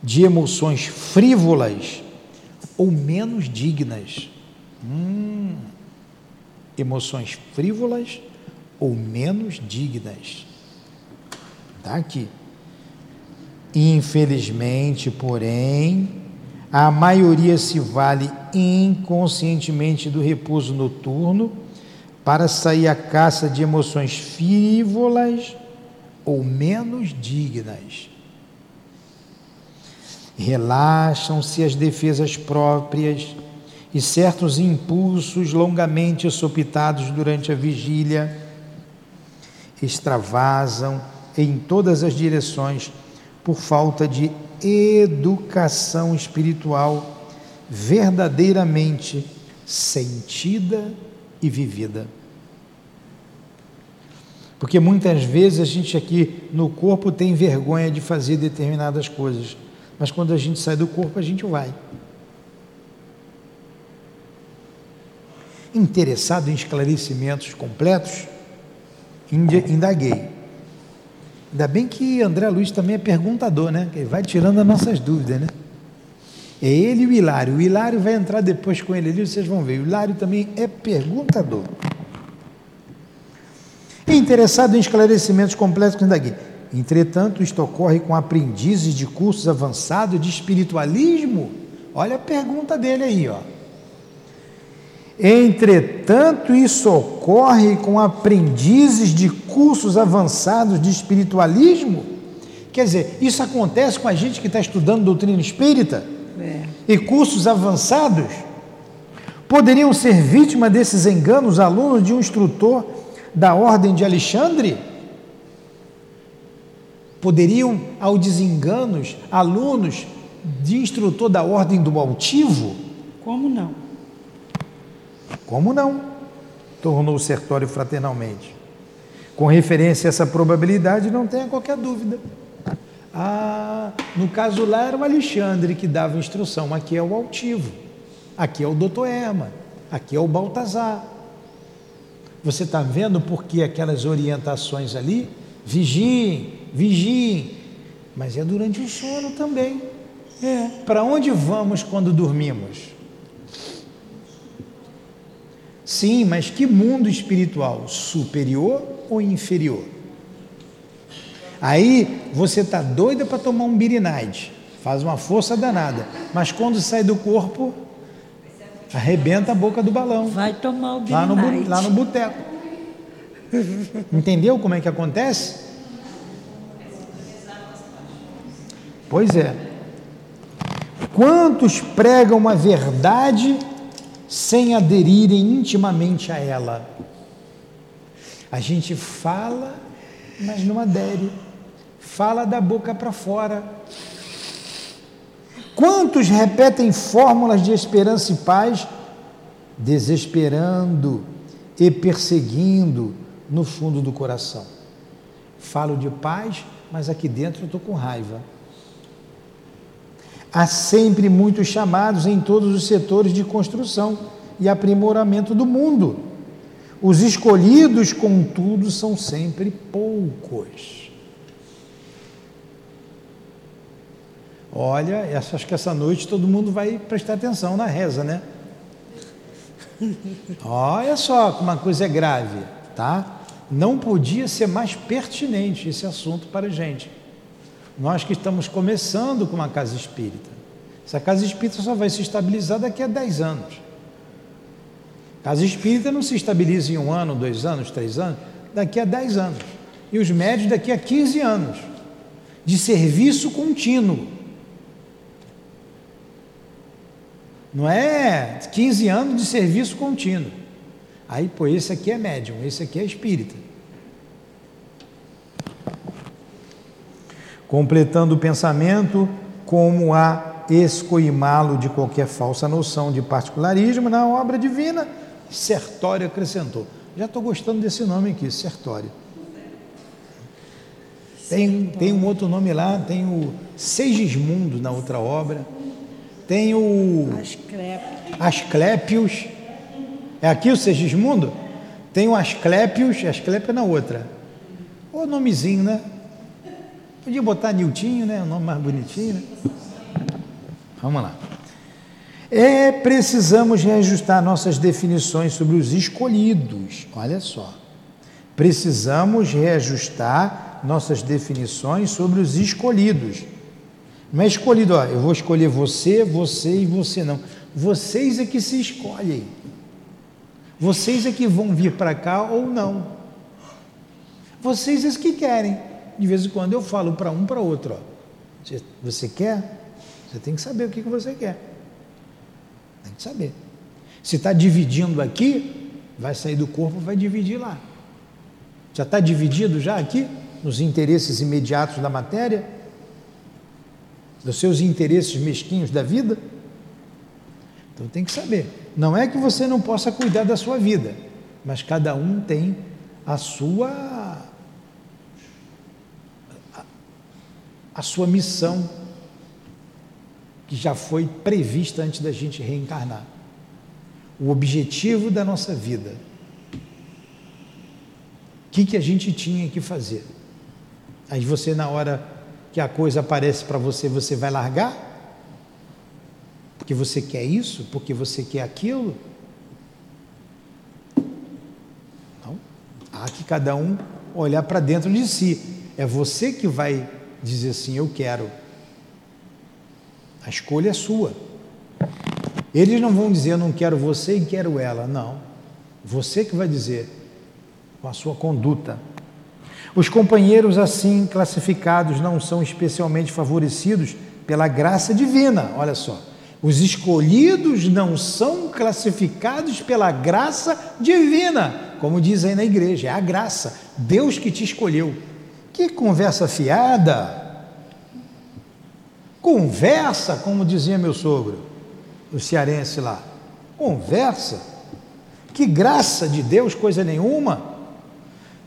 de emoções frívolas ou menos dignas. Hum, emoções frívolas ou menos dignas. Está aqui. Infelizmente, porém, a maioria se vale inconscientemente do repouso noturno para sair à caça de emoções frívolas ou menos dignas relaxam-se as defesas próprias e certos impulsos longamente sopitados durante a vigília extravasam em todas as direções por falta de educação espiritual verdadeiramente sentida e vivida. Porque muitas vezes a gente aqui no corpo tem vergonha de fazer determinadas coisas mas quando a gente sai do corpo, a gente vai. Interessado em esclarecimentos completos, indaguei. Ainda bem que André Luiz também é perguntador, né? Ele vai tirando as nossas dúvidas, né? É ele e o Hilário. O Hilário vai entrar depois com ele ali, vocês vão ver. O Hilário também é perguntador. Interessado em esclarecimentos completos, indaguei. Entretanto, isto ocorre com aprendizes de cursos avançados de espiritualismo? Olha a pergunta dele aí, ó. Entretanto, isso ocorre com aprendizes de cursos avançados de espiritualismo? Quer dizer, isso acontece com a gente que está estudando doutrina espírita? É. E cursos avançados? Poderiam ser vítima desses enganos alunos de um instrutor da Ordem de Alexandre? Poderiam, ao desenganos, alunos de instrutor da ordem do altivo? Como não? Como não? Tornou o sertório fraternalmente. Com referência a essa probabilidade, não tenha qualquer dúvida. Ah, no caso lá era o Alexandre que dava instrução, aqui é o altivo, aqui é o doutor Erma, aqui é o Baltazar. Você está vendo por que aquelas orientações ali? Vigiem, vigiem, mas é durante o sono também. É. Para onde vamos quando dormimos? Sim, mas que mundo espiritual? Superior ou inferior? Aí você está doida para tomar um birinaide, faz uma força danada, mas quando sai do corpo, arrebenta a boca do balão. Vai tomar o birinaide. Lá no, lá no boteco. Entendeu como é que acontece? Pois é. Quantos pregam uma verdade sem aderirem intimamente a ela? A gente fala, mas não adere. Fala da boca para fora. Quantos repetem fórmulas de esperança e paz, desesperando e perseguindo no fundo do coração? Falo de paz, mas aqui dentro eu estou com raiva. Há sempre muitos chamados em todos os setores de construção e aprimoramento do mundo. Os escolhidos, contudo, são sempre poucos. Olha, acho que essa noite todo mundo vai prestar atenção na reza, né? Olha só como uma coisa é grave, tá? Não podia ser mais pertinente esse assunto para a gente. Nós que estamos começando com uma casa espírita. Essa casa espírita só vai se estabilizar daqui a 10 anos. Casa espírita não se estabiliza em um ano, dois anos, três anos, daqui a 10 anos. E os médios daqui a 15 anos. De serviço contínuo. Não é 15 anos de serviço contínuo. Aí, pô, esse aqui é médium, esse aqui é espírita. Completando o pensamento, como a escoimá-lo de qualquer falsa noção de particularismo na obra divina, Sertório acrescentou. Já estou gostando desse nome aqui, Sertório. Tem, tem um outro nome lá, tem o Segismundo na outra obra. Tem o. Asclépios. É aqui o Segismundo? Tem o Asclépios, Asclépio é na outra. O nomezinho, né? Podia botar Niltinho, né? O nome mais bonitinho, né? Vamos lá. É, precisamos reajustar nossas definições sobre os escolhidos. Olha só. Precisamos reajustar nossas definições sobre os escolhidos. Não é escolhido, ó, eu vou escolher você, você e você não. Vocês é que se escolhem. Vocês é que vão vir para cá ou não. Vocês é que querem. De vez em quando eu falo para um para outro, ó. Você quer? Você tem que saber o que você quer. Tem que saber. Se está dividindo aqui, vai sair do corpo, vai dividir lá. Já está dividido já aqui, nos interesses imediatos da matéria, dos seus interesses mesquinhos da vida? Então tem que saber. Não é que você não possa cuidar da sua vida, mas cada um tem a sua a sua missão que já foi prevista antes da gente reencarnar. O objetivo da nossa vida. O que, que a gente tinha que fazer? Aí você, na hora que a coisa aparece para você, você vai largar? Porque você quer isso? Porque você quer aquilo? Não. Há que cada um olhar para dentro de si. É você que vai dizer assim: Eu quero. A escolha é sua. Eles não vão dizer não quero você e quero ela. Não. Você que vai dizer com a sua conduta. Os companheiros assim classificados não são especialmente favorecidos pela graça divina. Olha só. Os escolhidos não são classificados pela graça divina, como diz aí na igreja, é a graça, Deus que te escolheu. Que conversa fiada! Conversa, como dizia meu sogro, o cearense lá. Conversa. Que graça de Deus, coisa nenhuma.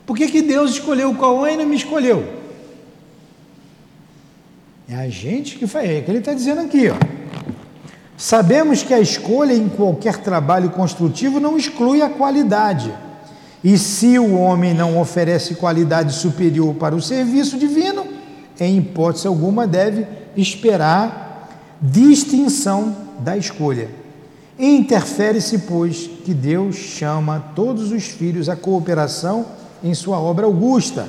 Por que, que Deus escolheu o Cauã e não me escolheu? É a gente que faz, é que ele está dizendo aqui, ó. Sabemos que a escolha em qualquer trabalho construtivo não exclui a qualidade. E se o homem não oferece qualidade superior para o serviço divino, em hipótese alguma deve esperar distinção da escolha. Interfere-se, pois, que Deus chama todos os filhos à cooperação em sua obra augusta,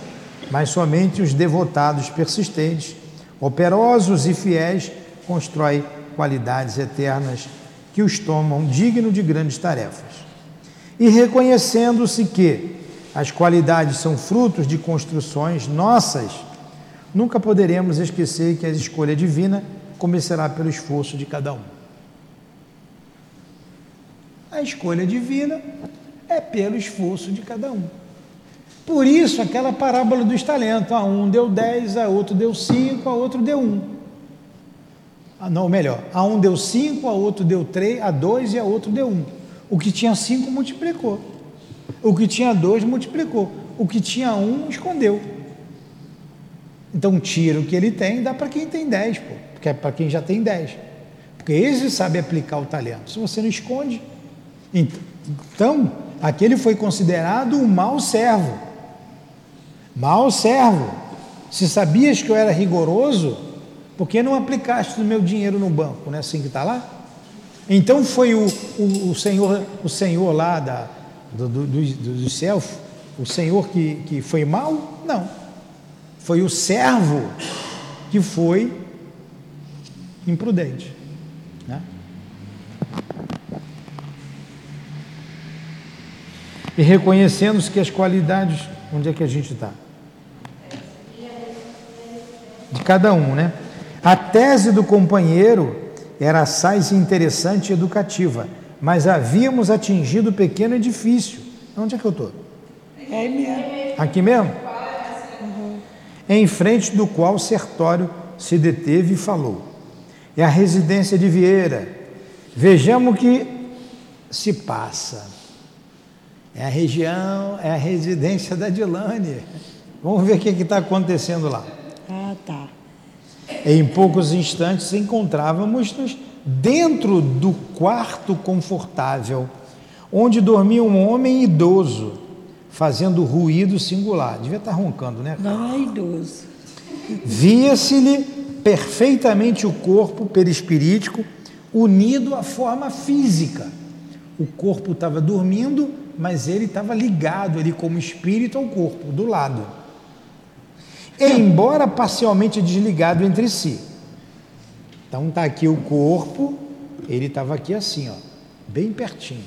mas somente os devotados persistentes, operosos e fiéis constroem qualidades eternas que os tomam digno de grandes tarefas. E reconhecendo-se que as qualidades são frutos de construções nossas, nunca poderemos esquecer que a escolha divina começará pelo esforço de cada um. A escolha divina é pelo esforço de cada um. Por isso, aquela parábola dos talentos: a um deu dez, a outro deu cinco, a outro deu um. Ah, não, melhor, a um deu cinco, a outro deu três, a dois e a outro deu um. O que tinha cinco multiplicou. O que tinha dois multiplicou. O que tinha um escondeu. Então tira o que ele tem, dá para quem tem dez, pô, porque é para quem já tem dez. Porque esse sabe aplicar o talento. Se você não esconde. Então, aquele foi considerado um mau servo. Mau servo. Se sabias que eu era rigoroso, por que não aplicaste o meu dinheiro no banco? Não é assim que está lá? Então foi o, o, o, senhor, o senhor lá da, do, do, do, do céu, o senhor que, que foi mal? Não. Foi o servo que foi imprudente. Né? E reconhecendo que as qualidades, onde é que a gente está? De cada um, né? A tese do companheiro era assaz interessante e educativa, mas havíamos atingido o pequeno edifício. Onde é que eu estou? É mesmo. Aqui mesmo? Uhum. Em frente do qual Sertório se deteve e falou. É a residência de Vieira. Vejamos o que se passa. É a região, é a residência da Dilane. Vamos ver o que está acontecendo lá. Ah, tá. Em poucos instantes encontrávamos-nos dentro do quarto confortável, onde dormia um homem idoso, fazendo ruído singular. Devia estar roncando, né? Não é idoso. Via-se-lhe perfeitamente o corpo perispirítico unido à forma física. O corpo estava dormindo, mas ele estava ligado ali como espírito ao corpo, do lado embora parcialmente desligado entre si. Então está aqui o corpo, ele estava aqui assim, ó, bem pertinho.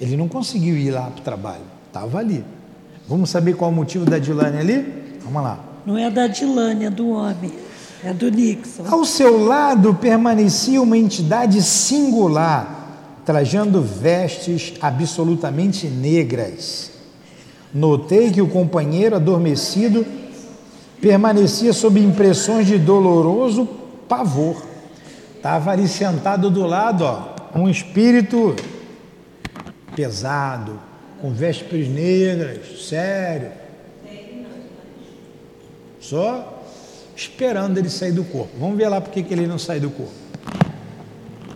Ele não conseguiu ir lá para o trabalho, estava ali. Vamos saber qual é o motivo da Dilane ali? Vamos lá. Não é da Dilane, é do homem, é do Nixon. Ao seu lado permanecia uma entidade singular, trajando vestes absolutamente negras Notei que o companheiro adormecido permanecia sob impressões de doloroso pavor. Estava ali sentado do lado, ó, um espírito pesado, com vestes negras, sério. Só esperando ele sair do corpo. Vamos ver lá por que ele não sai do corpo.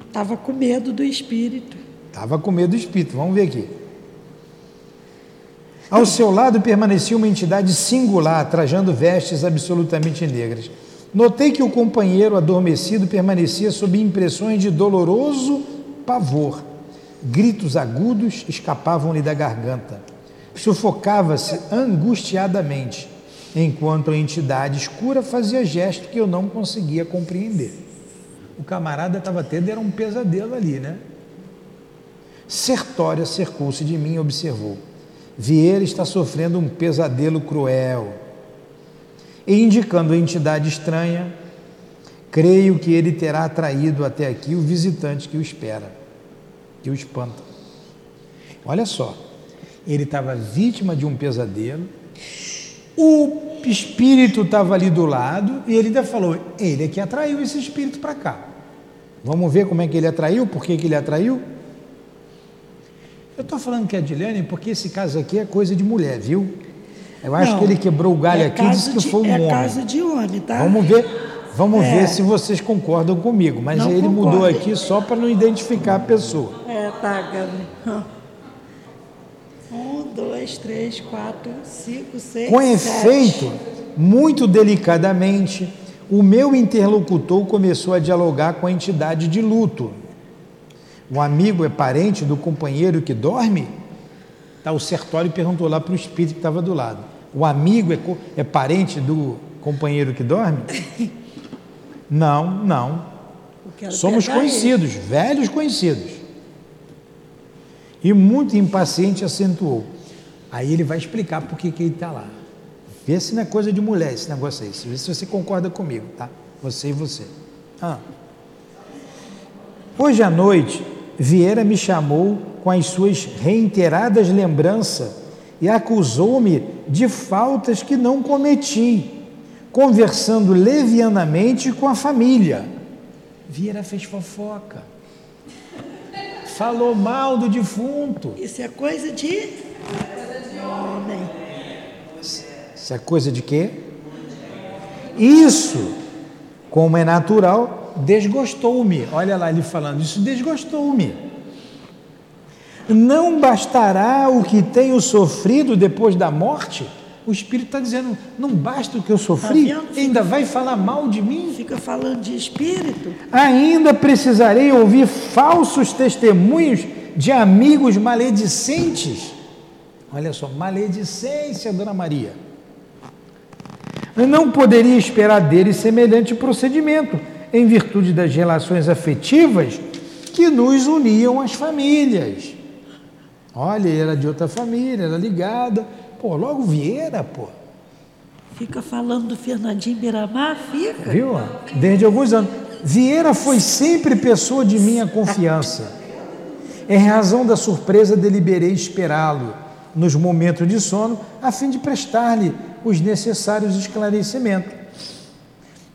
Estava com medo do espírito. Estava com medo do espírito. Vamos ver aqui. Ao seu lado permanecia uma entidade singular, trajando vestes absolutamente negras. Notei que o companheiro adormecido permanecia sob impressões de doloroso pavor. Gritos agudos escapavam-lhe da garganta. Sufocava-se angustiadamente, enquanto a entidade escura fazia gesto que eu não conseguia compreender. O camarada estava tendo era um pesadelo ali, né? Sertória cercou-se de mim e observou. Vieira está sofrendo um pesadelo cruel. E indicando a entidade estranha, creio que ele terá atraído até aqui o visitante que o espera, que o espanta. Olha só, ele estava vítima de um pesadelo, o espírito estava ali do lado e ele ainda falou: ele é que atraiu esse espírito para cá. Vamos ver como é que ele atraiu, por que, que ele atraiu? Eu estou falando que é Dilene porque esse caso aqui é coisa de mulher, viu? Eu acho Não, que ele quebrou o galho é aqui e disse que de, foi um é homem. É caso de homem, tá? Vamos ver, vamos é. ver se vocês concordam comigo. Mas não ele concordo. mudou aqui só para não identificar a pessoa. É, tá, Gabi. Um, dois, três, quatro, cinco, seis. Com efeito, sete. muito delicadamente, o meu interlocutor começou a dialogar com a entidade de luto. O amigo é parente do companheiro que dorme? Tá, o Sertório perguntou lá para o espírito que estava do lado. O amigo é, é parente do companheiro que dorme? Não, não. Somos conhecidos, ele. velhos conhecidos. E muito impaciente acentuou. Aí ele vai explicar por que, que ele está lá. Vê se não é coisa de mulher esse negócio aí. Vê se você concorda comigo, tá? Você e você. Ah. Hoje à noite Vieira me chamou com as suas reiteradas lembranças e acusou-me de faltas que não cometi, conversando levianamente com a família. Vieira fez fofoca. Falou mal do defunto. Isso é coisa de homem. Isso é coisa de quê? Isso, como é natural, desgostou-me. Olha lá ele falando, isso desgostou-me. Não bastará o que tenho sofrido depois da morte? O Espírito está dizendo, não basta o que eu sofri, Tá ainda vai falar mal de mim? Fica falando de espírito. Ainda precisarei ouvir falsos testemunhos de amigos maledicentes. Olha só, maledicência, Dona Maria. Eu não poderia esperar dele semelhante procedimento, em virtude das relações afetivas que nos uniam às famílias. Olha, ele era de outra família, era ligada. Pô, logo Vieira, pô. Fica falando do Fernandinho Beiramar, fica. Viu? Desde alguns anos. Vieira foi sempre pessoa de minha confiança. Em razão da surpresa, deliberei esperá-lo nos momentos de sono, a fim de prestar-lhe os necessários esclarecimentos.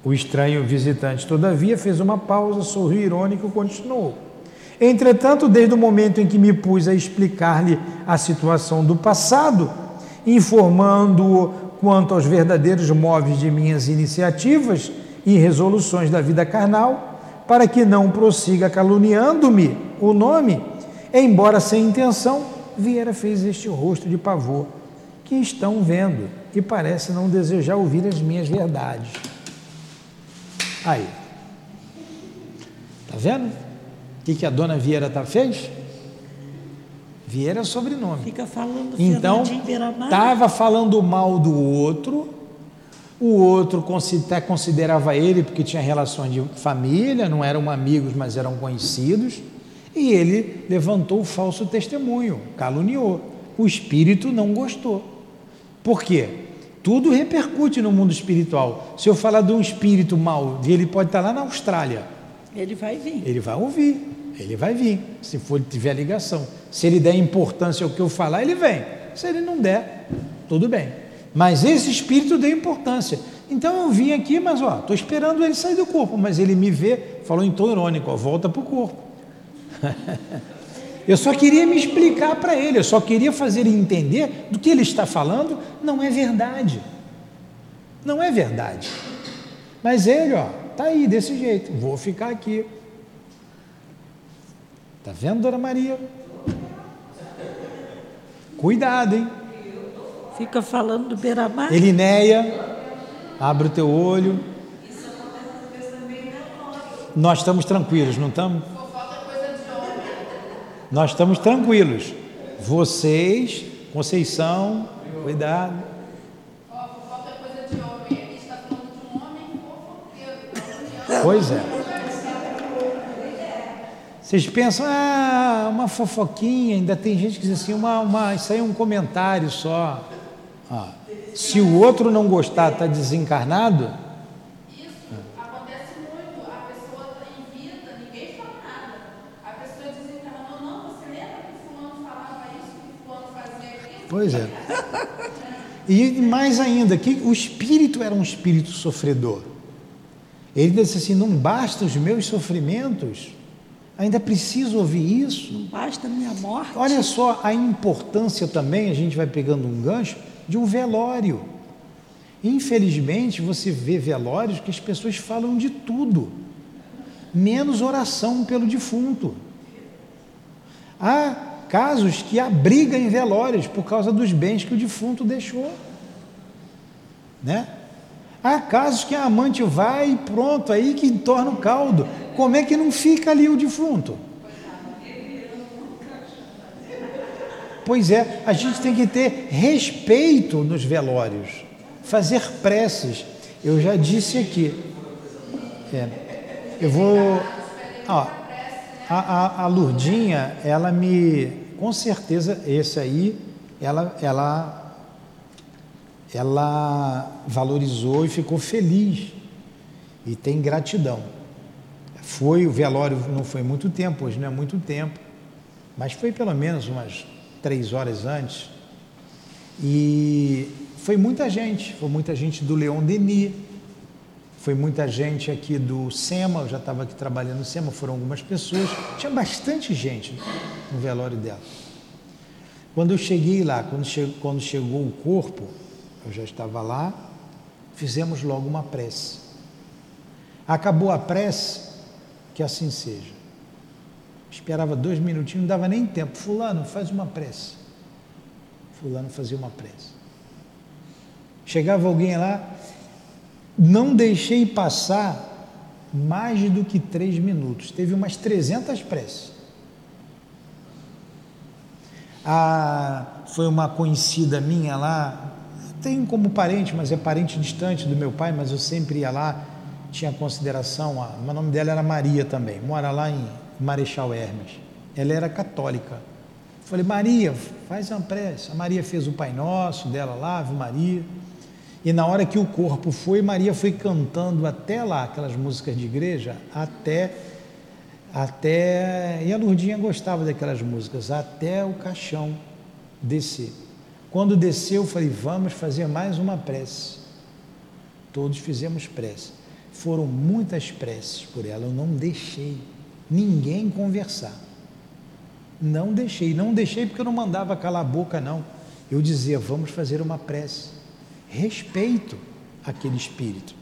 O estranho visitante, todavia, fez uma pausa, sorriu irônico e continuou. Entretanto, desde o momento em que me pus a explicar-lhe a situação do passado, informando-o quanto aos verdadeiros móveis de minhas iniciativas e resoluções da vida carnal, para que não prossiga caluniando-me o nome, embora sem intenção, Vieira fez este rosto de pavor que estão vendo e parece não desejar ouvir as minhas verdades. Aí. Tá vendo? O que, que a dona Vieira tá fez? Vieira é sobrenome. Fica falando do Então, estava falando mal do outro, o outro até considerava ele porque tinha relações de família, não eram amigos, mas eram conhecidos, e ele levantou o falso testemunho, caluniou. O espírito não gostou. Por quê? Tudo repercute no mundo espiritual. Se eu falar de um espírito mau, ele pode estar lá na Austrália. Ele vai vir. Ele vai ouvir, ele vai vir, se for tiver ligação. Se ele der importância ao que eu falar, ele vem. Se ele não der, tudo bem. Mas esse espírito deu importância. Então eu vim aqui, mas ó, estou esperando ele sair do corpo, mas ele me vê, falou em tom irônico, ó, volta para o corpo. eu só queria me explicar para ele, eu só queria fazer ele entender do que ele está falando não é verdade. Não é verdade. Mas ele, ó, tá aí desse jeito. Vou ficar aqui. Tá vendo, Dona Maria? Cuidado, hein? Fica falando do Beiramar. Elinéia, abre o teu olho. Nós estamos tranquilos, não estamos? Nós estamos tranquilos. Vocês, Conceição, cuidado. Pois é. Vocês pensam, ah, uma fofoquinha, ainda tem gente que diz assim, uma, uma, isso aí é um comentário só. Ah, se o outro não gostar, está desencarnado, Acontece muito, a pessoa está em vida, ninguém fala nada. A pessoa desencarna, não, não, você lembra que fulano falava isso, que fulano fazia aquilo? Pois é. E mais ainda, que o espírito era um espírito sofredor. Ele disse assim: não basta os meus sofrimentos, ainda preciso ouvir isso. Não basta a minha morte. Olha só a importância também, a gente vai pegando um gancho, de um velório. Infelizmente, você vê velórios que as pessoas falam de tudo, menos oração pelo defunto. Há casos que há briga em velórios por causa dos bens que o defunto deixou. Né? Há casos que a amante vai e pronto, aí que torna o caldo. Como é que não fica ali o defunto? Pois é, a gente tem que ter respeito nos velórios, fazer preces. Eu já disse aqui. É, eu vou. Ó, a, a, a Lurdinha, ela me. Com certeza, esse aí, ela, ela, ela valorizou e ficou feliz. E tem gratidão. Foi, o velório não foi muito tempo, hoje não é muito tempo, mas foi pelo menos umas três horas antes. E foi muita gente, foi muita gente do Leon Denis, foi muita gente aqui do SEMA, eu já estava aqui trabalhando no SEMA, foram algumas pessoas, tinha bastante gente no velório dela. Quando eu cheguei lá, quando chegou, quando chegou o corpo, eu já estava lá, fizemos logo uma prece. Acabou a prece, que assim seja. Esperava dois minutinhos, não dava nem tempo. Fulano, faz uma prece. Fulano fazia uma prece. Chegava alguém lá, não deixei passar mais do que três minutos. Teve umas 300 preces. Ah, foi uma conhecida minha lá, tenho como parente, mas é parente distante do meu pai, mas eu sempre ia lá, tinha consideração. A, o nome dela era Maria também, mora lá em Marechal Hermes. Ela era católica. Falei, Maria, faz uma prece. A Maria fez o Pai Nosso dela lá, Ave Maria. E na hora que o corpo foi, Maria foi cantando até lá, aquelas músicas de igreja, até até. E a Lurdinha gostava daquelas músicas, até o caixão descer. Quando desceu, eu falei: vamos fazer mais uma prece. Todos fizemos prece. Foram muitas preces por ela, eu não deixei ninguém conversar. Não deixei, não deixei porque eu não mandava calar a boca, não. Eu dizia: vamos fazer uma prece. Respeito aquele espírito.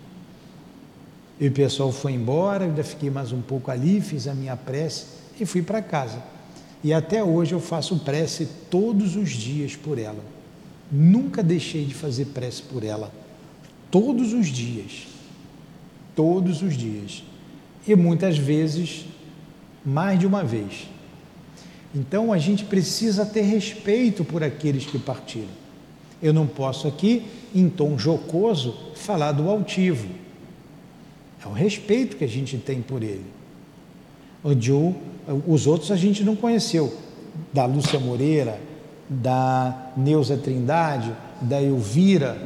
E o pessoal foi embora, ainda fiquei mais um pouco ali, fiz a minha prece e fui para casa. E até hoje eu faço prece todos os dias por ela. Nunca deixei de fazer prece por ela. Todos os dias. Todos os dias. E muitas vezes, mais de uma vez. Então a gente precisa ter respeito por aqueles que partiram. Eu não posso aqui, em tom jocoso, falar do altivo é o respeito que a gente tem por ele. O Joe, os outros a gente não conheceu. Da Lúcia Moreira, da Neuza Trindade, da Elvira.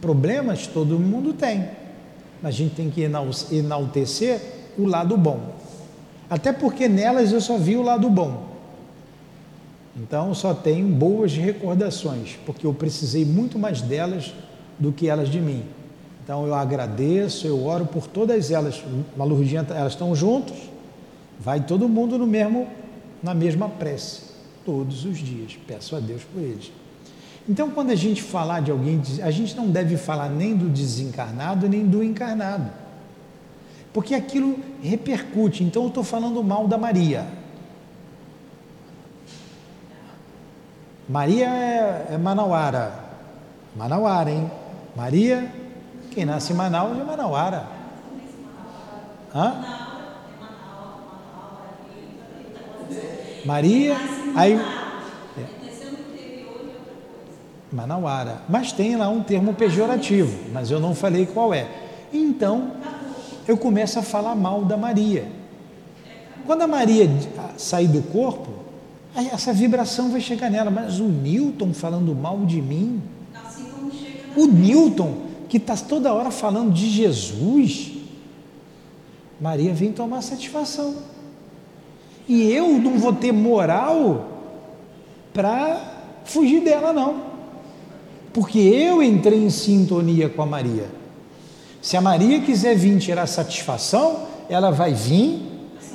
Problemas todo mundo tem. Mas a gente tem que enaltecer o lado bom. Até porque nelas eu só vi o lado bom. Então só tenho boas recordações, porque eu precisei muito mais delas do que elas de mim. Então eu agradeço, eu oro por todas elas. Malurgia, elas estão juntos. Vai todo mundo no mesmo, na mesma prece, todos os dias. Peço a Deus por eles. Então, quando a gente falar de alguém, a gente não deve falar nem do desencarnado nem do encarnado, porque aquilo repercute. Então, eu estou falando mal da Maria. Maria é, é Manauara. Manauara, hein? Maria quem nasce em Manaus é Manauara. Hã? Maria, aí. É. Manauara. Mas tem lá um termo pejorativo, mas eu não falei qual é. Então, eu começo a falar mal da Maria. Quando a Maria sair do corpo, essa vibração vai chegar nela. Mas o Newton falando mal de mim. O Newton que está toda hora falando de Jesus, Maria vem tomar satisfação. E eu não vou ter moral para fugir dela, não. Porque eu entrei em sintonia com a Maria. Se a Maria quiser vir tirar satisfação, ela vai vir.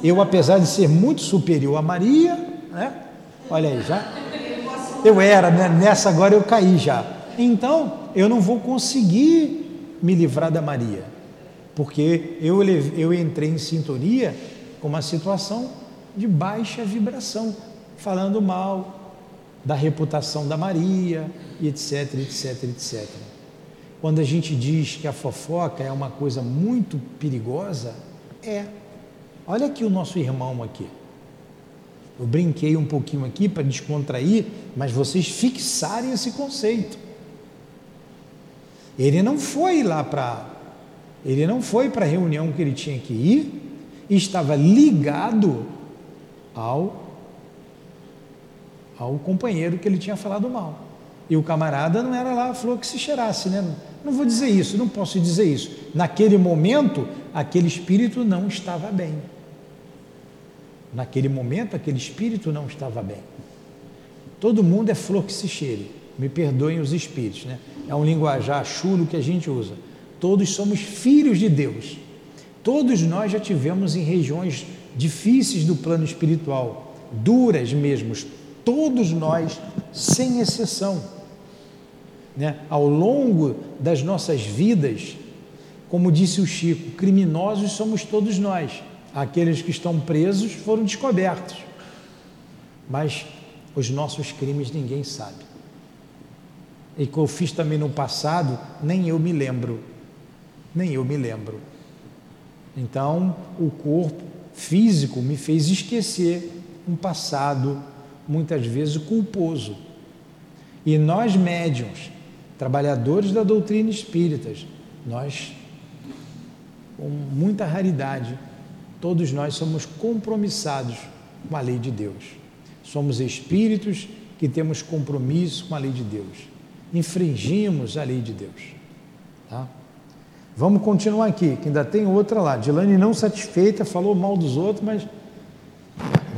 Eu, apesar de ser muito superior a Maria, né? Olha aí, já. Eu era, né? nessa agora eu caí já. Então, eu não vou conseguir me livrar da Maria, porque eu, eu entrei em sintonia com uma situação de baixa vibração, falando mal da reputação da Maria, etc, etc, etc. Quando a gente diz que a fofoca é uma coisa muito perigosa, é. Olha aqui o nosso irmão aqui. Eu brinquei um pouquinho aqui para descontrair, mas vocês fixarem esse conceito. Ele não foi lá para ele não foi para a reunião que ele tinha que ir, estava ligado ao ao companheiro que ele tinha falado mal. E o camarada não era lá falou que se cheirasse, né? Não vou dizer isso, não posso dizer isso. Naquele momento, aquele espírito não estava bem. Naquele momento, aquele espírito não estava bem. Todo mundo é flor que se cheire. me perdoem os espíritos, né? É um linguajar chulo que a gente usa. Todos somos filhos de Deus. Todos nós já tivemos em regiões difíceis do plano espiritual, duras mesmo. Todos nós, sem exceção. Né? Ao longo das nossas vidas, como disse o Chico, criminosos somos todos nós. Aqueles que estão presos foram descobertos. Mas os nossos crimes ninguém sabe. E que eu fiz também no passado, nem eu me lembro. Nem eu me lembro. Então, o corpo físico me fez esquecer um passado muitas vezes culposo. E nós médiums, trabalhadores da doutrina espírita, nós com muita raridade, todos nós somos compromissados com a lei de Deus. Somos espíritos que temos compromisso com a lei de Deus. Infringimos a lei de Deus. Tá? Vamos continuar aqui, que ainda tem outra lá. Dilane não satisfeita, falou mal dos outros, mas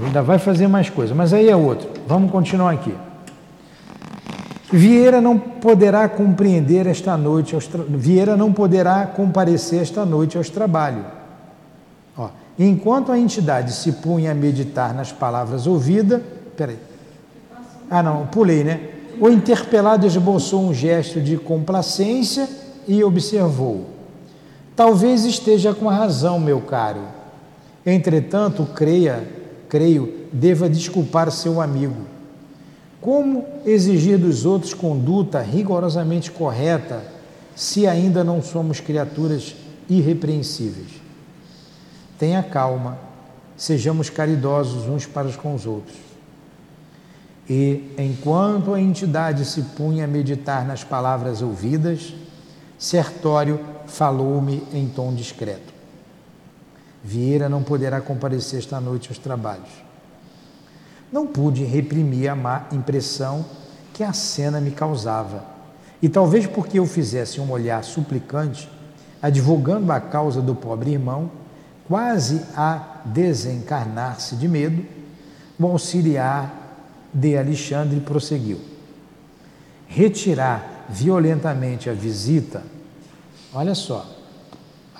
ainda vai fazer mais coisa. Mas aí é outro. Vamos continuar aqui. Vieira não poderá compreender esta noite, tra... Vieira não poderá comparecer esta noite aos trabalhos. Enquanto a entidade se punha a meditar nas palavras ouvidas, peraí. Ah, não, pulei, né? O interpelado esboçou um gesto de complacência e observou: Talvez esteja com razão, meu caro. Entretanto, creia, creio, deva desculpar seu amigo como exigir dos outros conduta rigorosamente correta se ainda não somos criaturas irrepreensíveis? Tenha calma, sejamos caridosos uns para com os outros. E, enquanto a entidade se punha a meditar nas palavras ouvidas, Sertório falou-me em tom discreto. Vieira não poderá comparecer esta noite aos trabalhos não pude reprimir a má impressão que a cena me causava. E talvez porque eu fizesse um olhar suplicante, advogando a causa do pobre irmão, quase a desencarnar-se de medo, o auxiliar de Alexandre prosseguiu. Retirar violentamente a visita, olha só,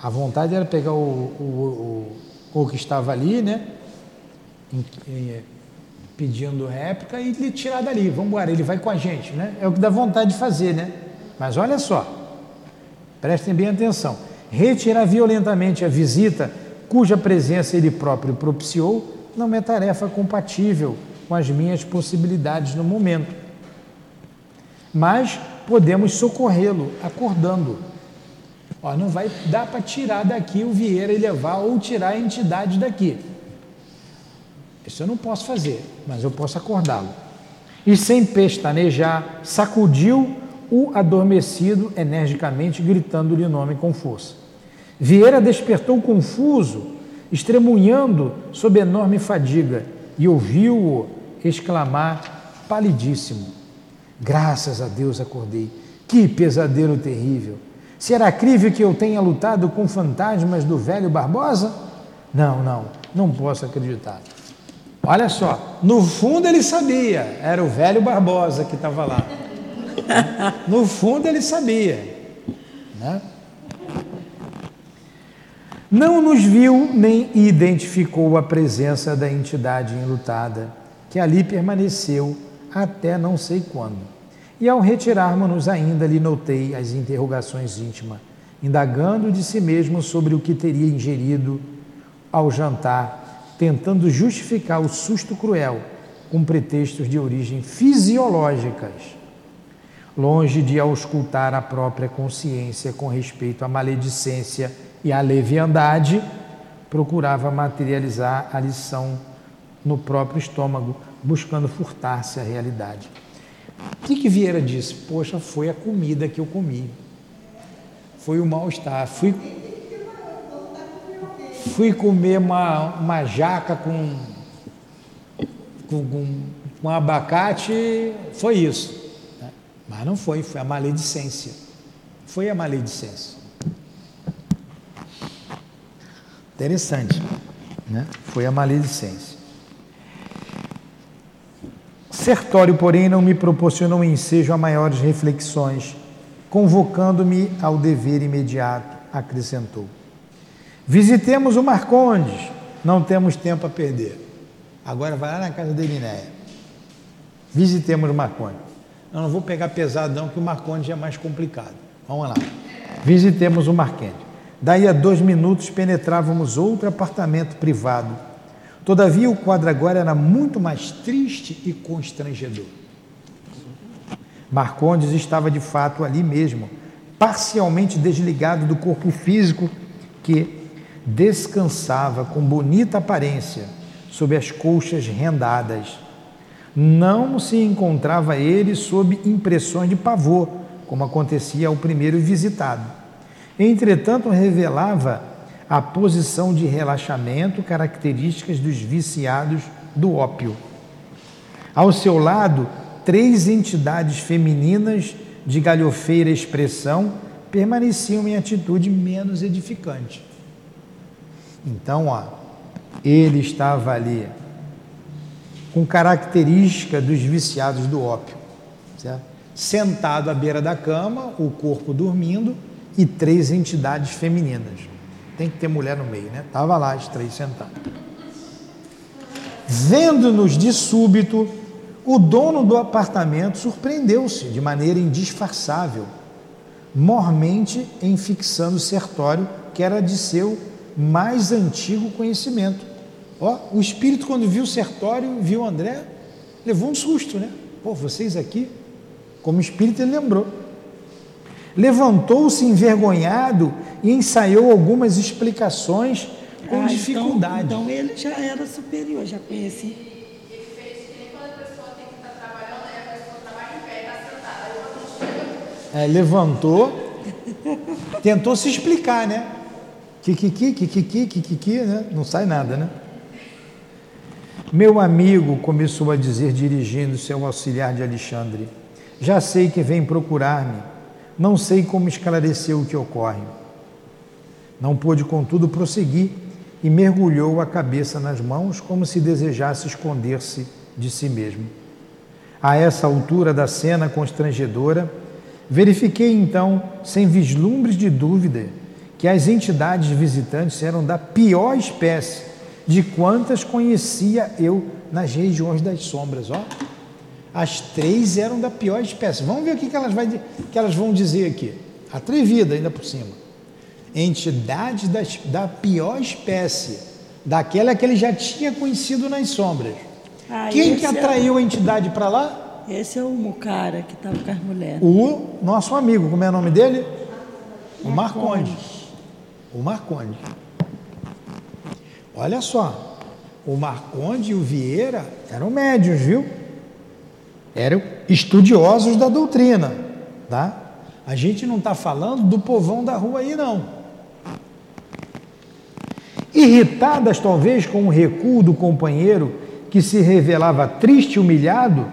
a vontade era pegar o, o, o, o que estava ali, né? Em, pedindo réplica e lhe tirar dali. Vamos embora, ele vai com a gente, né? É o que dá vontade de fazer, né? Mas olha só, prestem bem atenção. Retirar violentamente a visita cuja presença ele próprio propiciou não é tarefa compatível com as minhas possibilidades no momento. Mas podemos socorrê-lo acordando. Ó, não vai dar para tirar daqui o Vieira e levar ou tirar a entidade daqui. Isso eu não posso fazer, mas eu posso acordá-lo. E sem pestanejar, sacudiu o adormecido energicamente, gritando-lhe o nome com força. Vieira despertou confuso, estremunhando sob enorme fadiga, e ouviu-o exclamar, palidíssimo: Graças a Deus acordei. Que pesadelo terrível! Será crível que eu tenha lutado com fantasmas do velho Barbosa? Não, não, não posso acreditar. Olha só, no fundo ele sabia, era o velho Barbosa que estava lá. No fundo ele sabia. Né? Não nos viu nem identificou a presença da entidade enlutada, que ali permaneceu até não sei quando. E ao retirarmos-nos ainda lhe notei as interrogações íntimas, indagando de si mesmo sobre o que teria ingerido ao jantar tentando justificar o susto cruel com pretextos de origem fisiológicas, longe de auscultar a própria consciência com respeito à maledicência e à leviandade, procurava materializar a lição no próprio estômago, buscando furtar-se à realidade. O que, que Vieira disse? Poxa, foi a comida que eu comi. Foi o mal-estar. Fui fui comer uma, uma jaca com, com, com, abacate, foi isso. Mas não foi, foi a maledicência. Foi a maledicência. Interessante, né? Foi a maledicência. Sertório, porém, não me proporcionou ensejo a maiores reflexões, convocando-me ao dever imediato, acrescentou. Visitemos o Marcondes, não temos tempo a perder. Agora vai lá na casa da Irineia. Visitemos o Marcondes. Eu não vou pegar pesado não, que o Marcondes é mais complicado. Vamos lá. Visitemos o Marcondes. Daí a dois minutos penetrávamos outro apartamento privado. Todavia o quadro agora era muito mais triste e constrangedor. Marcondes estava de fato ali mesmo, parcialmente desligado do corpo físico que descansava com bonita aparência sob as colchas rendadas. Não se encontrava ele sob impressões de pavor, como acontecia ao primeiro visitado. Entretanto, revelava a posição de relaxamento características dos viciados do ópio. Ao seu lado, três entidades femininas de galhofeira expressão permaneciam em atitude menos edificante. Então, ó, ele estava ali com característica dos viciados do ópio, certo? sentado à beira da cama, o corpo dormindo, e três entidades femininas. Tem que ter mulher no meio, né? Estava lá as três sentadas. Vendo-nos de súbito, o dono do apartamento surpreendeu-se de maneira indisfarçável, mormente em fixando o sertório que era de seu mais antigo conhecimento. Ó, o espírito, quando viu o sertório, viu André, levou um susto, né? Pô, vocês aqui, como espírito, ele lembrou. Levantou-se envergonhado e ensaiou algumas explicações com ah, então, dificuldade. Então, então, ele já era superior, já conhecia. É, levantou, tentou se explicar, né? Kikiki, kikiki, kikiki, né? Não sai nada, né? Meu amigo começou a dizer, dirigindo-se ao auxiliar de Alexandre: Já sei que vem procurar-me não sei como esclarecer o que ocorre. Não pôde, contudo, prosseguir e mergulhou a cabeça nas mãos como se desejasse esconder-se de si mesmo. A essa altura da cena constrangedora, verifiquei então, sem vislumbres de dúvida, que as entidades visitantes eram da pior espécie de quantas conhecia eu nas regiões das sombras. Ó. As três eram da pior espécie. Vamos ver o que, elas, vai, que elas vão dizer aqui. Atrevida ainda por cima. Entidades da, da pior espécie, daquela que ele já tinha conhecido nas sombras. Ah, Quem que é atraiu é... a entidade para lá? Esse é o Mucara que estava com as mulheres. O nosso amigo, como é o nome dele? O Marcondes. O Marcondes. Olha só, o Marconde e o Vieira eram médios, viu? Eram estudiosos da doutrina, tá? A gente não está falando do povão da rua aí, não. Irritadas talvez com o recuo do companheiro que se revelava triste e humilhado,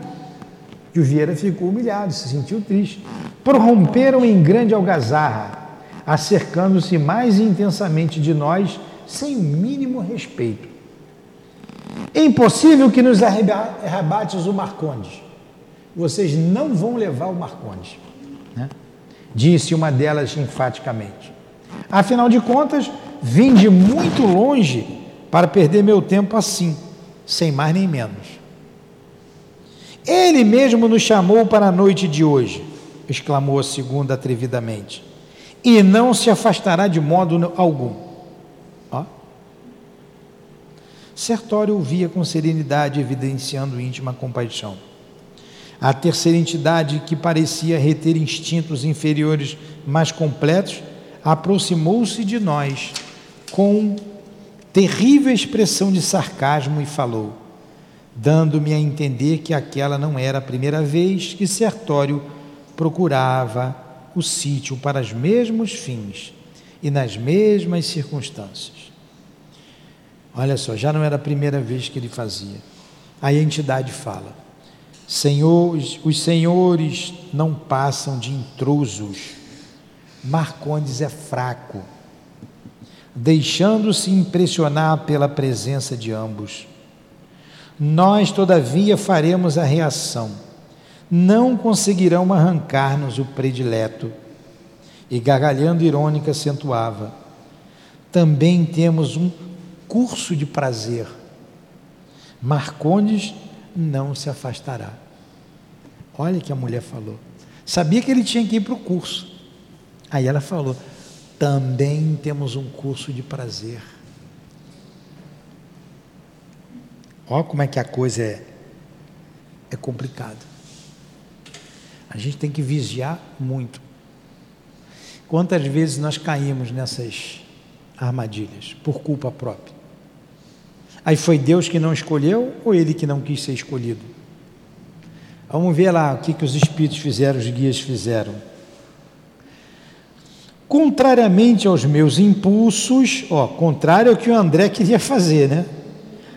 e o Vieira ficou humilhado, se sentiu triste. Prorromperam em grande algazarra, acercando-se mais intensamente de nós, sem o mínimo respeito. É impossível que nos arrebates o Marcondes vocês não vão levar o Marcondes. Né? Disse uma delas enfaticamente. Afinal de contas, vim de muito longe para perder meu tempo assim, sem mais nem menos. Ele mesmo nos chamou para a noite de hoje, exclamou a segunda atrevidamente, e não se afastará de modo algum. Ó. Sertório ouvia com serenidade, evidenciando íntima compaixão. A terceira entidade, que parecia reter instintos inferiores mais completos, aproximou-se de nós com terrível expressão de sarcasmo e falou, dando-me a entender que aquela não era a primeira vez que Sertório procurava o sítio para os mesmos fins e nas mesmas circunstâncias. Olha só, já não era a primeira vez que ele fazia. Aí a entidade fala: Senhores, os senhores não passam de intrusos. Marcondes é fraco, deixando-se impressionar pela presença de ambos. Nós, todavia, faremos a reação. Não conseguirão arrancar-nos o predileto. E gargalhando irônica, acentuava: Também temos um curso de prazer. Marcondes não se afastará. Olha que a mulher falou. Sabia que ele tinha que ir para o curso. Aí ela falou: também temos um curso de prazer. Olha como é que a coisa é, é complicada. A gente tem que vigiar muito. Quantas vezes nós caímos nessas armadilhas por culpa própria? Aí foi Deus que não escolheu ou ele que não quis ser escolhido? Vamos ver lá o que, que os espíritos fizeram, os guias fizeram. Contrariamente aos meus impulsos, ó, contrário ao que o André queria fazer, né?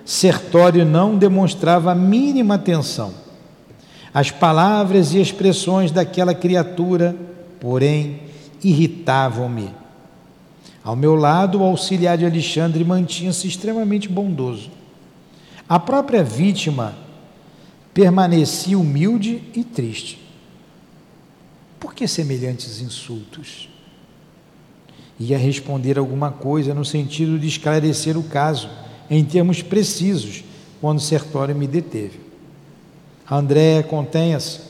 Sertório não demonstrava a mínima atenção. As palavras e expressões daquela criatura, porém, irritavam-me. Ao meu lado, o auxiliar de Alexandre mantinha-se extremamente bondoso. A própria vítima permanecia humilde e triste. Por que semelhantes insultos? Ia responder alguma coisa no sentido de esclarecer o caso, em termos precisos, quando Sertório me deteve. André, contenha-se,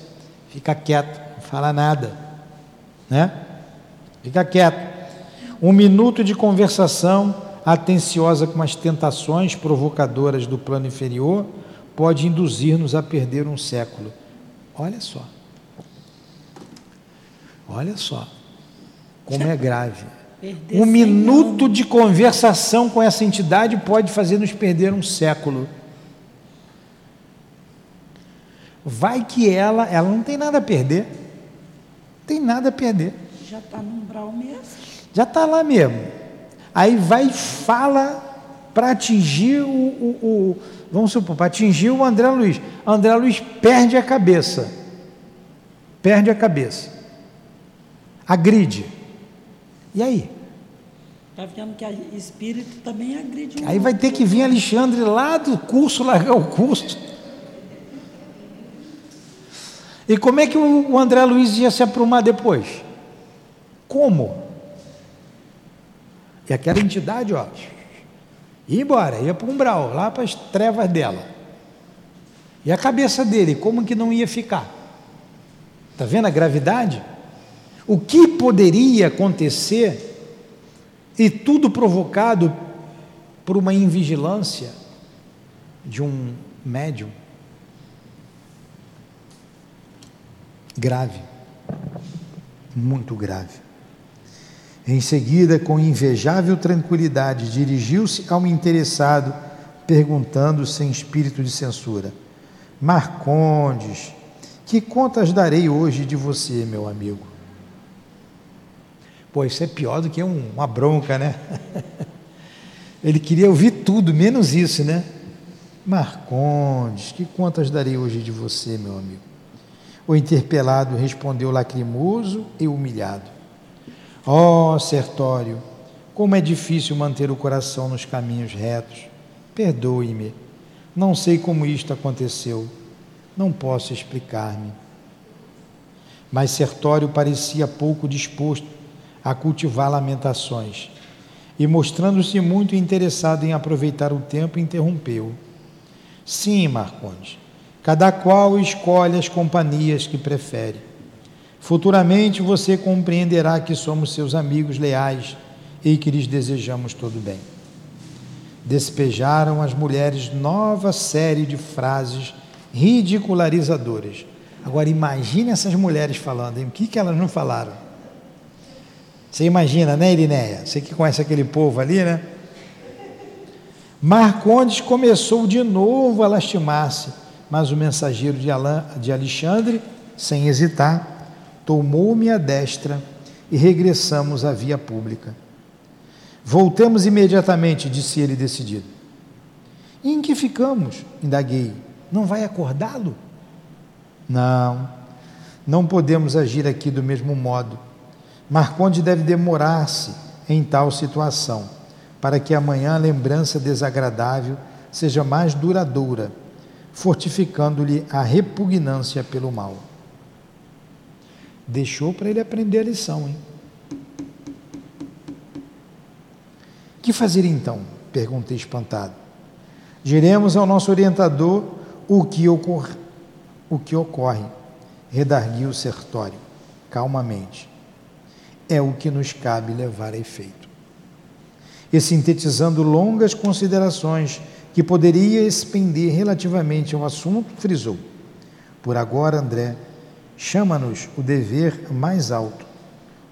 fica quieto, não fala nada, né? Fica quieto. Um minuto de conversação atenciosa com as tentações provocadoras do plano inferior pode induzir-nos a perder um século. Olha só. Olha só como é grave. Um minuto de conversação com essa entidade pode fazer nos perder um século. Vai que ela, ela não tem nada a perder. Tem nada a perder. Já está no umbral mesmo. Já está lá mesmo. Aí vai e fala para atingir o, o, o vamos supor, para atingir o André Luiz. André Luiz perde a cabeça. Perde a cabeça. Agride. E aí? Está vendo que o espírito também agride. Aí vai ter que vir Alexandre lá do curso, largar o curso. E como é que o André Luiz ia se aprumar depois? Como? E aquela entidade, ó, ia embora, ia para o umbral, lá para as trevas dela. E a cabeça dele, como que não ia ficar? Está vendo a gravidade? O que poderia acontecer e tudo provocado por uma invigilância de um médium grave, muito grave. Em seguida, com invejável tranquilidade, dirigiu-se ao interessado, perguntando sem espírito de censura: Marcondes, que contas darei hoje de você, meu amigo? Pô, isso é pior do que um, uma bronca, né? Ele queria ouvir tudo, menos isso, né? Marcondes, que contas darei hoje de você, meu amigo? O interpelado respondeu lacrimoso e humilhado. Ó oh, Sertório, como é difícil manter o coração nos caminhos retos. Perdoe-me, não sei como isto aconteceu, não posso explicar-me. Mas Sertório parecia pouco disposto a cultivar lamentações e, mostrando-se muito interessado em aproveitar o tempo, interrompeu. Sim, Marcondes, cada qual escolhe as companhias que prefere. Futuramente você compreenderá que somos seus amigos leais e que lhes desejamos todo bem. Despejaram as mulheres nova série de frases ridicularizadoras. Agora imagine essas mulheres falando, hein? o que, que elas não falaram? Você imagina, né, Irineia? Você que conhece aquele povo ali, né? Marcondes começou de novo a lastimar-se, mas o mensageiro de, Alain, de Alexandre, sem hesitar, tomou-me a destra e regressamos à via pública. Voltemos imediatamente, disse ele decidido. E em que ficamos? indaguei. Não vai acordá-lo? Não, não podemos agir aqui do mesmo modo. Marconde deve demorar-se em tal situação, para que amanhã a lembrança desagradável seja mais duradoura fortificando-lhe a repugnância pelo mal. Deixou para ele aprender a lição, hein? Que fazer então? Perguntei espantado. Diremos ao nosso orientador o que, ocorre, o que ocorre, redarguiu o sertório, calmamente. É o que nos cabe levar a efeito. E sintetizando longas considerações que poderia expender relativamente ao assunto, frisou: Por agora, André, chama-nos o dever mais alto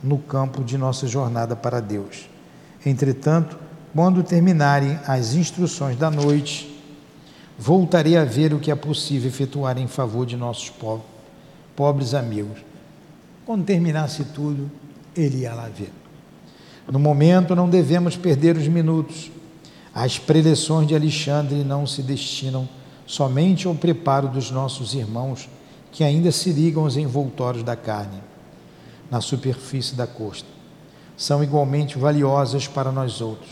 no campo de nossa jornada para Deus. Entretanto, quando terminarem as instruções da noite, voltarei a ver o que é possível efetuar em favor de nossos po pobres amigos. Quando terminasse tudo, ele ia lá ver. No momento, não devemos perder os minutos as preleções de Alexandre não se destinam somente ao preparo dos nossos irmãos que ainda se ligam aos envoltórios da carne, na superfície da costa. São igualmente valiosas para nós outros,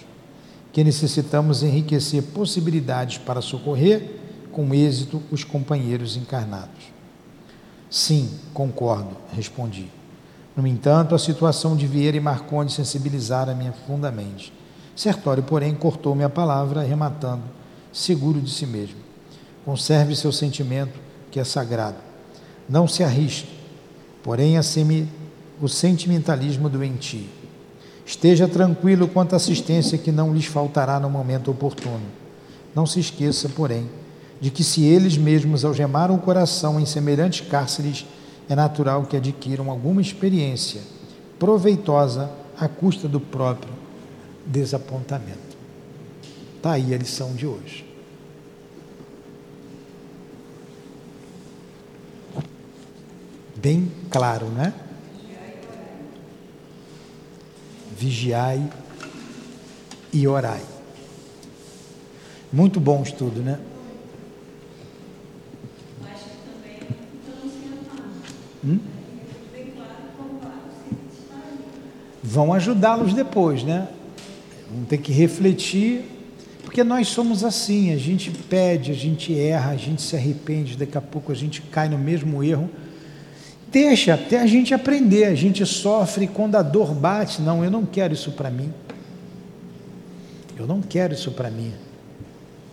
que necessitamos enriquecer possibilidades para socorrer com êxito os companheiros encarnados. Sim, concordo, respondi. No entanto, a situação de Vieira e Marcondes sensibilizara-me profundamente Sertório, porém, cortou-me a palavra, rematando, seguro de si mesmo. Conserve seu sentimento, que é sagrado. Não se arrisque, porém, asseme o sentimentalismo doentio. Esteja tranquilo quanto à assistência que não lhes faltará no momento oportuno. Não se esqueça, porém, de que se eles mesmos algemaram o coração em semelhantes cárceres, é natural que adquiram alguma experiência proveitosa à custa do próprio desapontamento. Está aí a lição de hoje. Bem claro, né? Vigiai e orai. Muito bom estudo, né? Hum? Vão ajudá-los depois, né? Vamos ter que refletir, porque nós somos assim, a gente pede, a gente erra, a gente se arrepende, daqui a pouco a gente cai no mesmo erro. Deixa até a gente aprender, a gente sofre quando a dor bate, não, eu não quero isso para mim. Eu não quero isso para mim.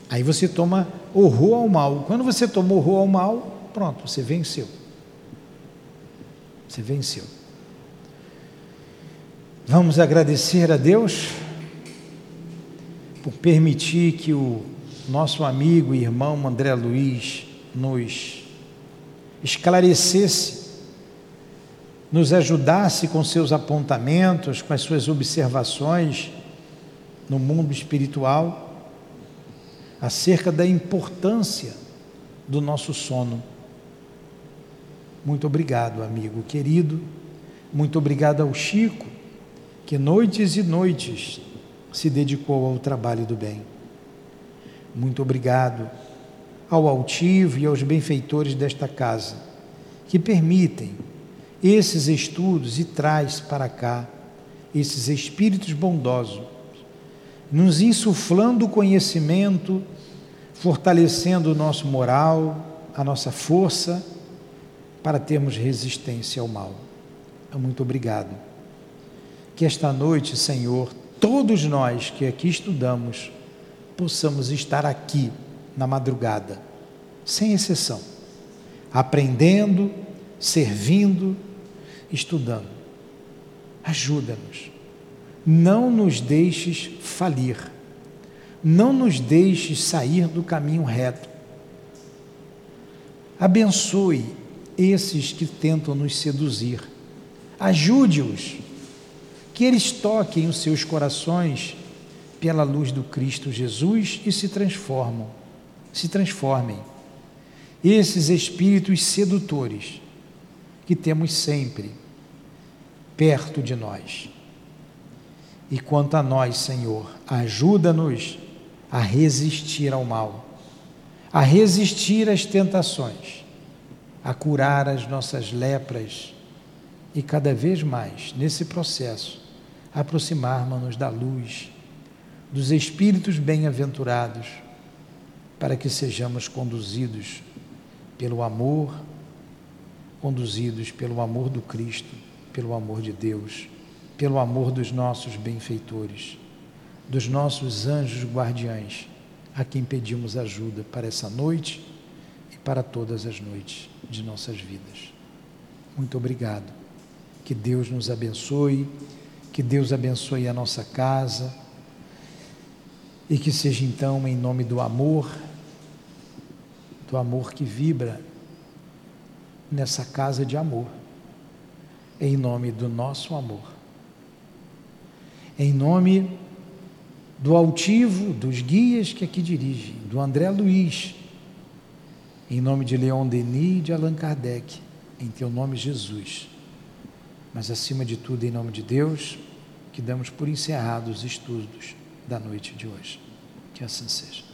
Aí você toma horror ao mal. Quando você toma horror ao mal, pronto, você venceu. Você venceu. Vamos agradecer a Deus por permitir que o nosso amigo e irmão André Luiz nos esclarecesse, nos ajudasse com seus apontamentos, com as suas observações no mundo espiritual acerca da importância do nosso sono. Muito obrigado, amigo querido. Muito obrigado ao Chico, que noites e noites se dedicou ao trabalho do bem. Muito obrigado ao altivo e aos benfeitores desta casa, que permitem esses estudos e traz para cá esses espíritos bondosos, nos insuflando o conhecimento, fortalecendo o nosso moral, a nossa força, para termos resistência ao mal. Muito obrigado. Que esta noite, Senhor, todos nós que aqui estudamos possamos estar aqui na madrugada, sem exceção, aprendendo, servindo, estudando. Ajuda-nos. Não nos deixes falir. Não nos deixes sair do caminho reto. Abençoe esses que tentam nos seduzir. Ajude-os que eles toquem os seus corações pela luz do Cristo Jesus e se transformam, se transformem. Esses espíritos sedutores que temos sempre perto de nós. E quanto a nós, Senhor, ajuda-nos a resistir ao mal, a resistir às tentações, a curar as nossas lepras e cada vez mais nesse processo aproximarmos-nos da luz, dos espíritos bem-aventurados, para que sejamos conduzidos pelo amor, conduzidos pelo amor do Cristo, pelo amor de Deus, pelo amor dos nossos benfeitores, dos nossos anjos guardiães, a quem pedimos ajuda para essa noite e para todas as noites de nossas vidas. Muito obrigado. Que Deus nos abençoe, que Deus abençoe a nossa casa e que seja então em nome do amor, do amor que vibra nessa casa de amor, em nome do nosso amor, em nome do altivo, dos guias que aqui dirigem, do André Luiz, em nome de Leon Denis e de Allan Kardec, em teu nome, Jesus. Mas acima de tudo, em nome de Deus, que damos por encerrados os estudos da noite de hoje. Que assim seja.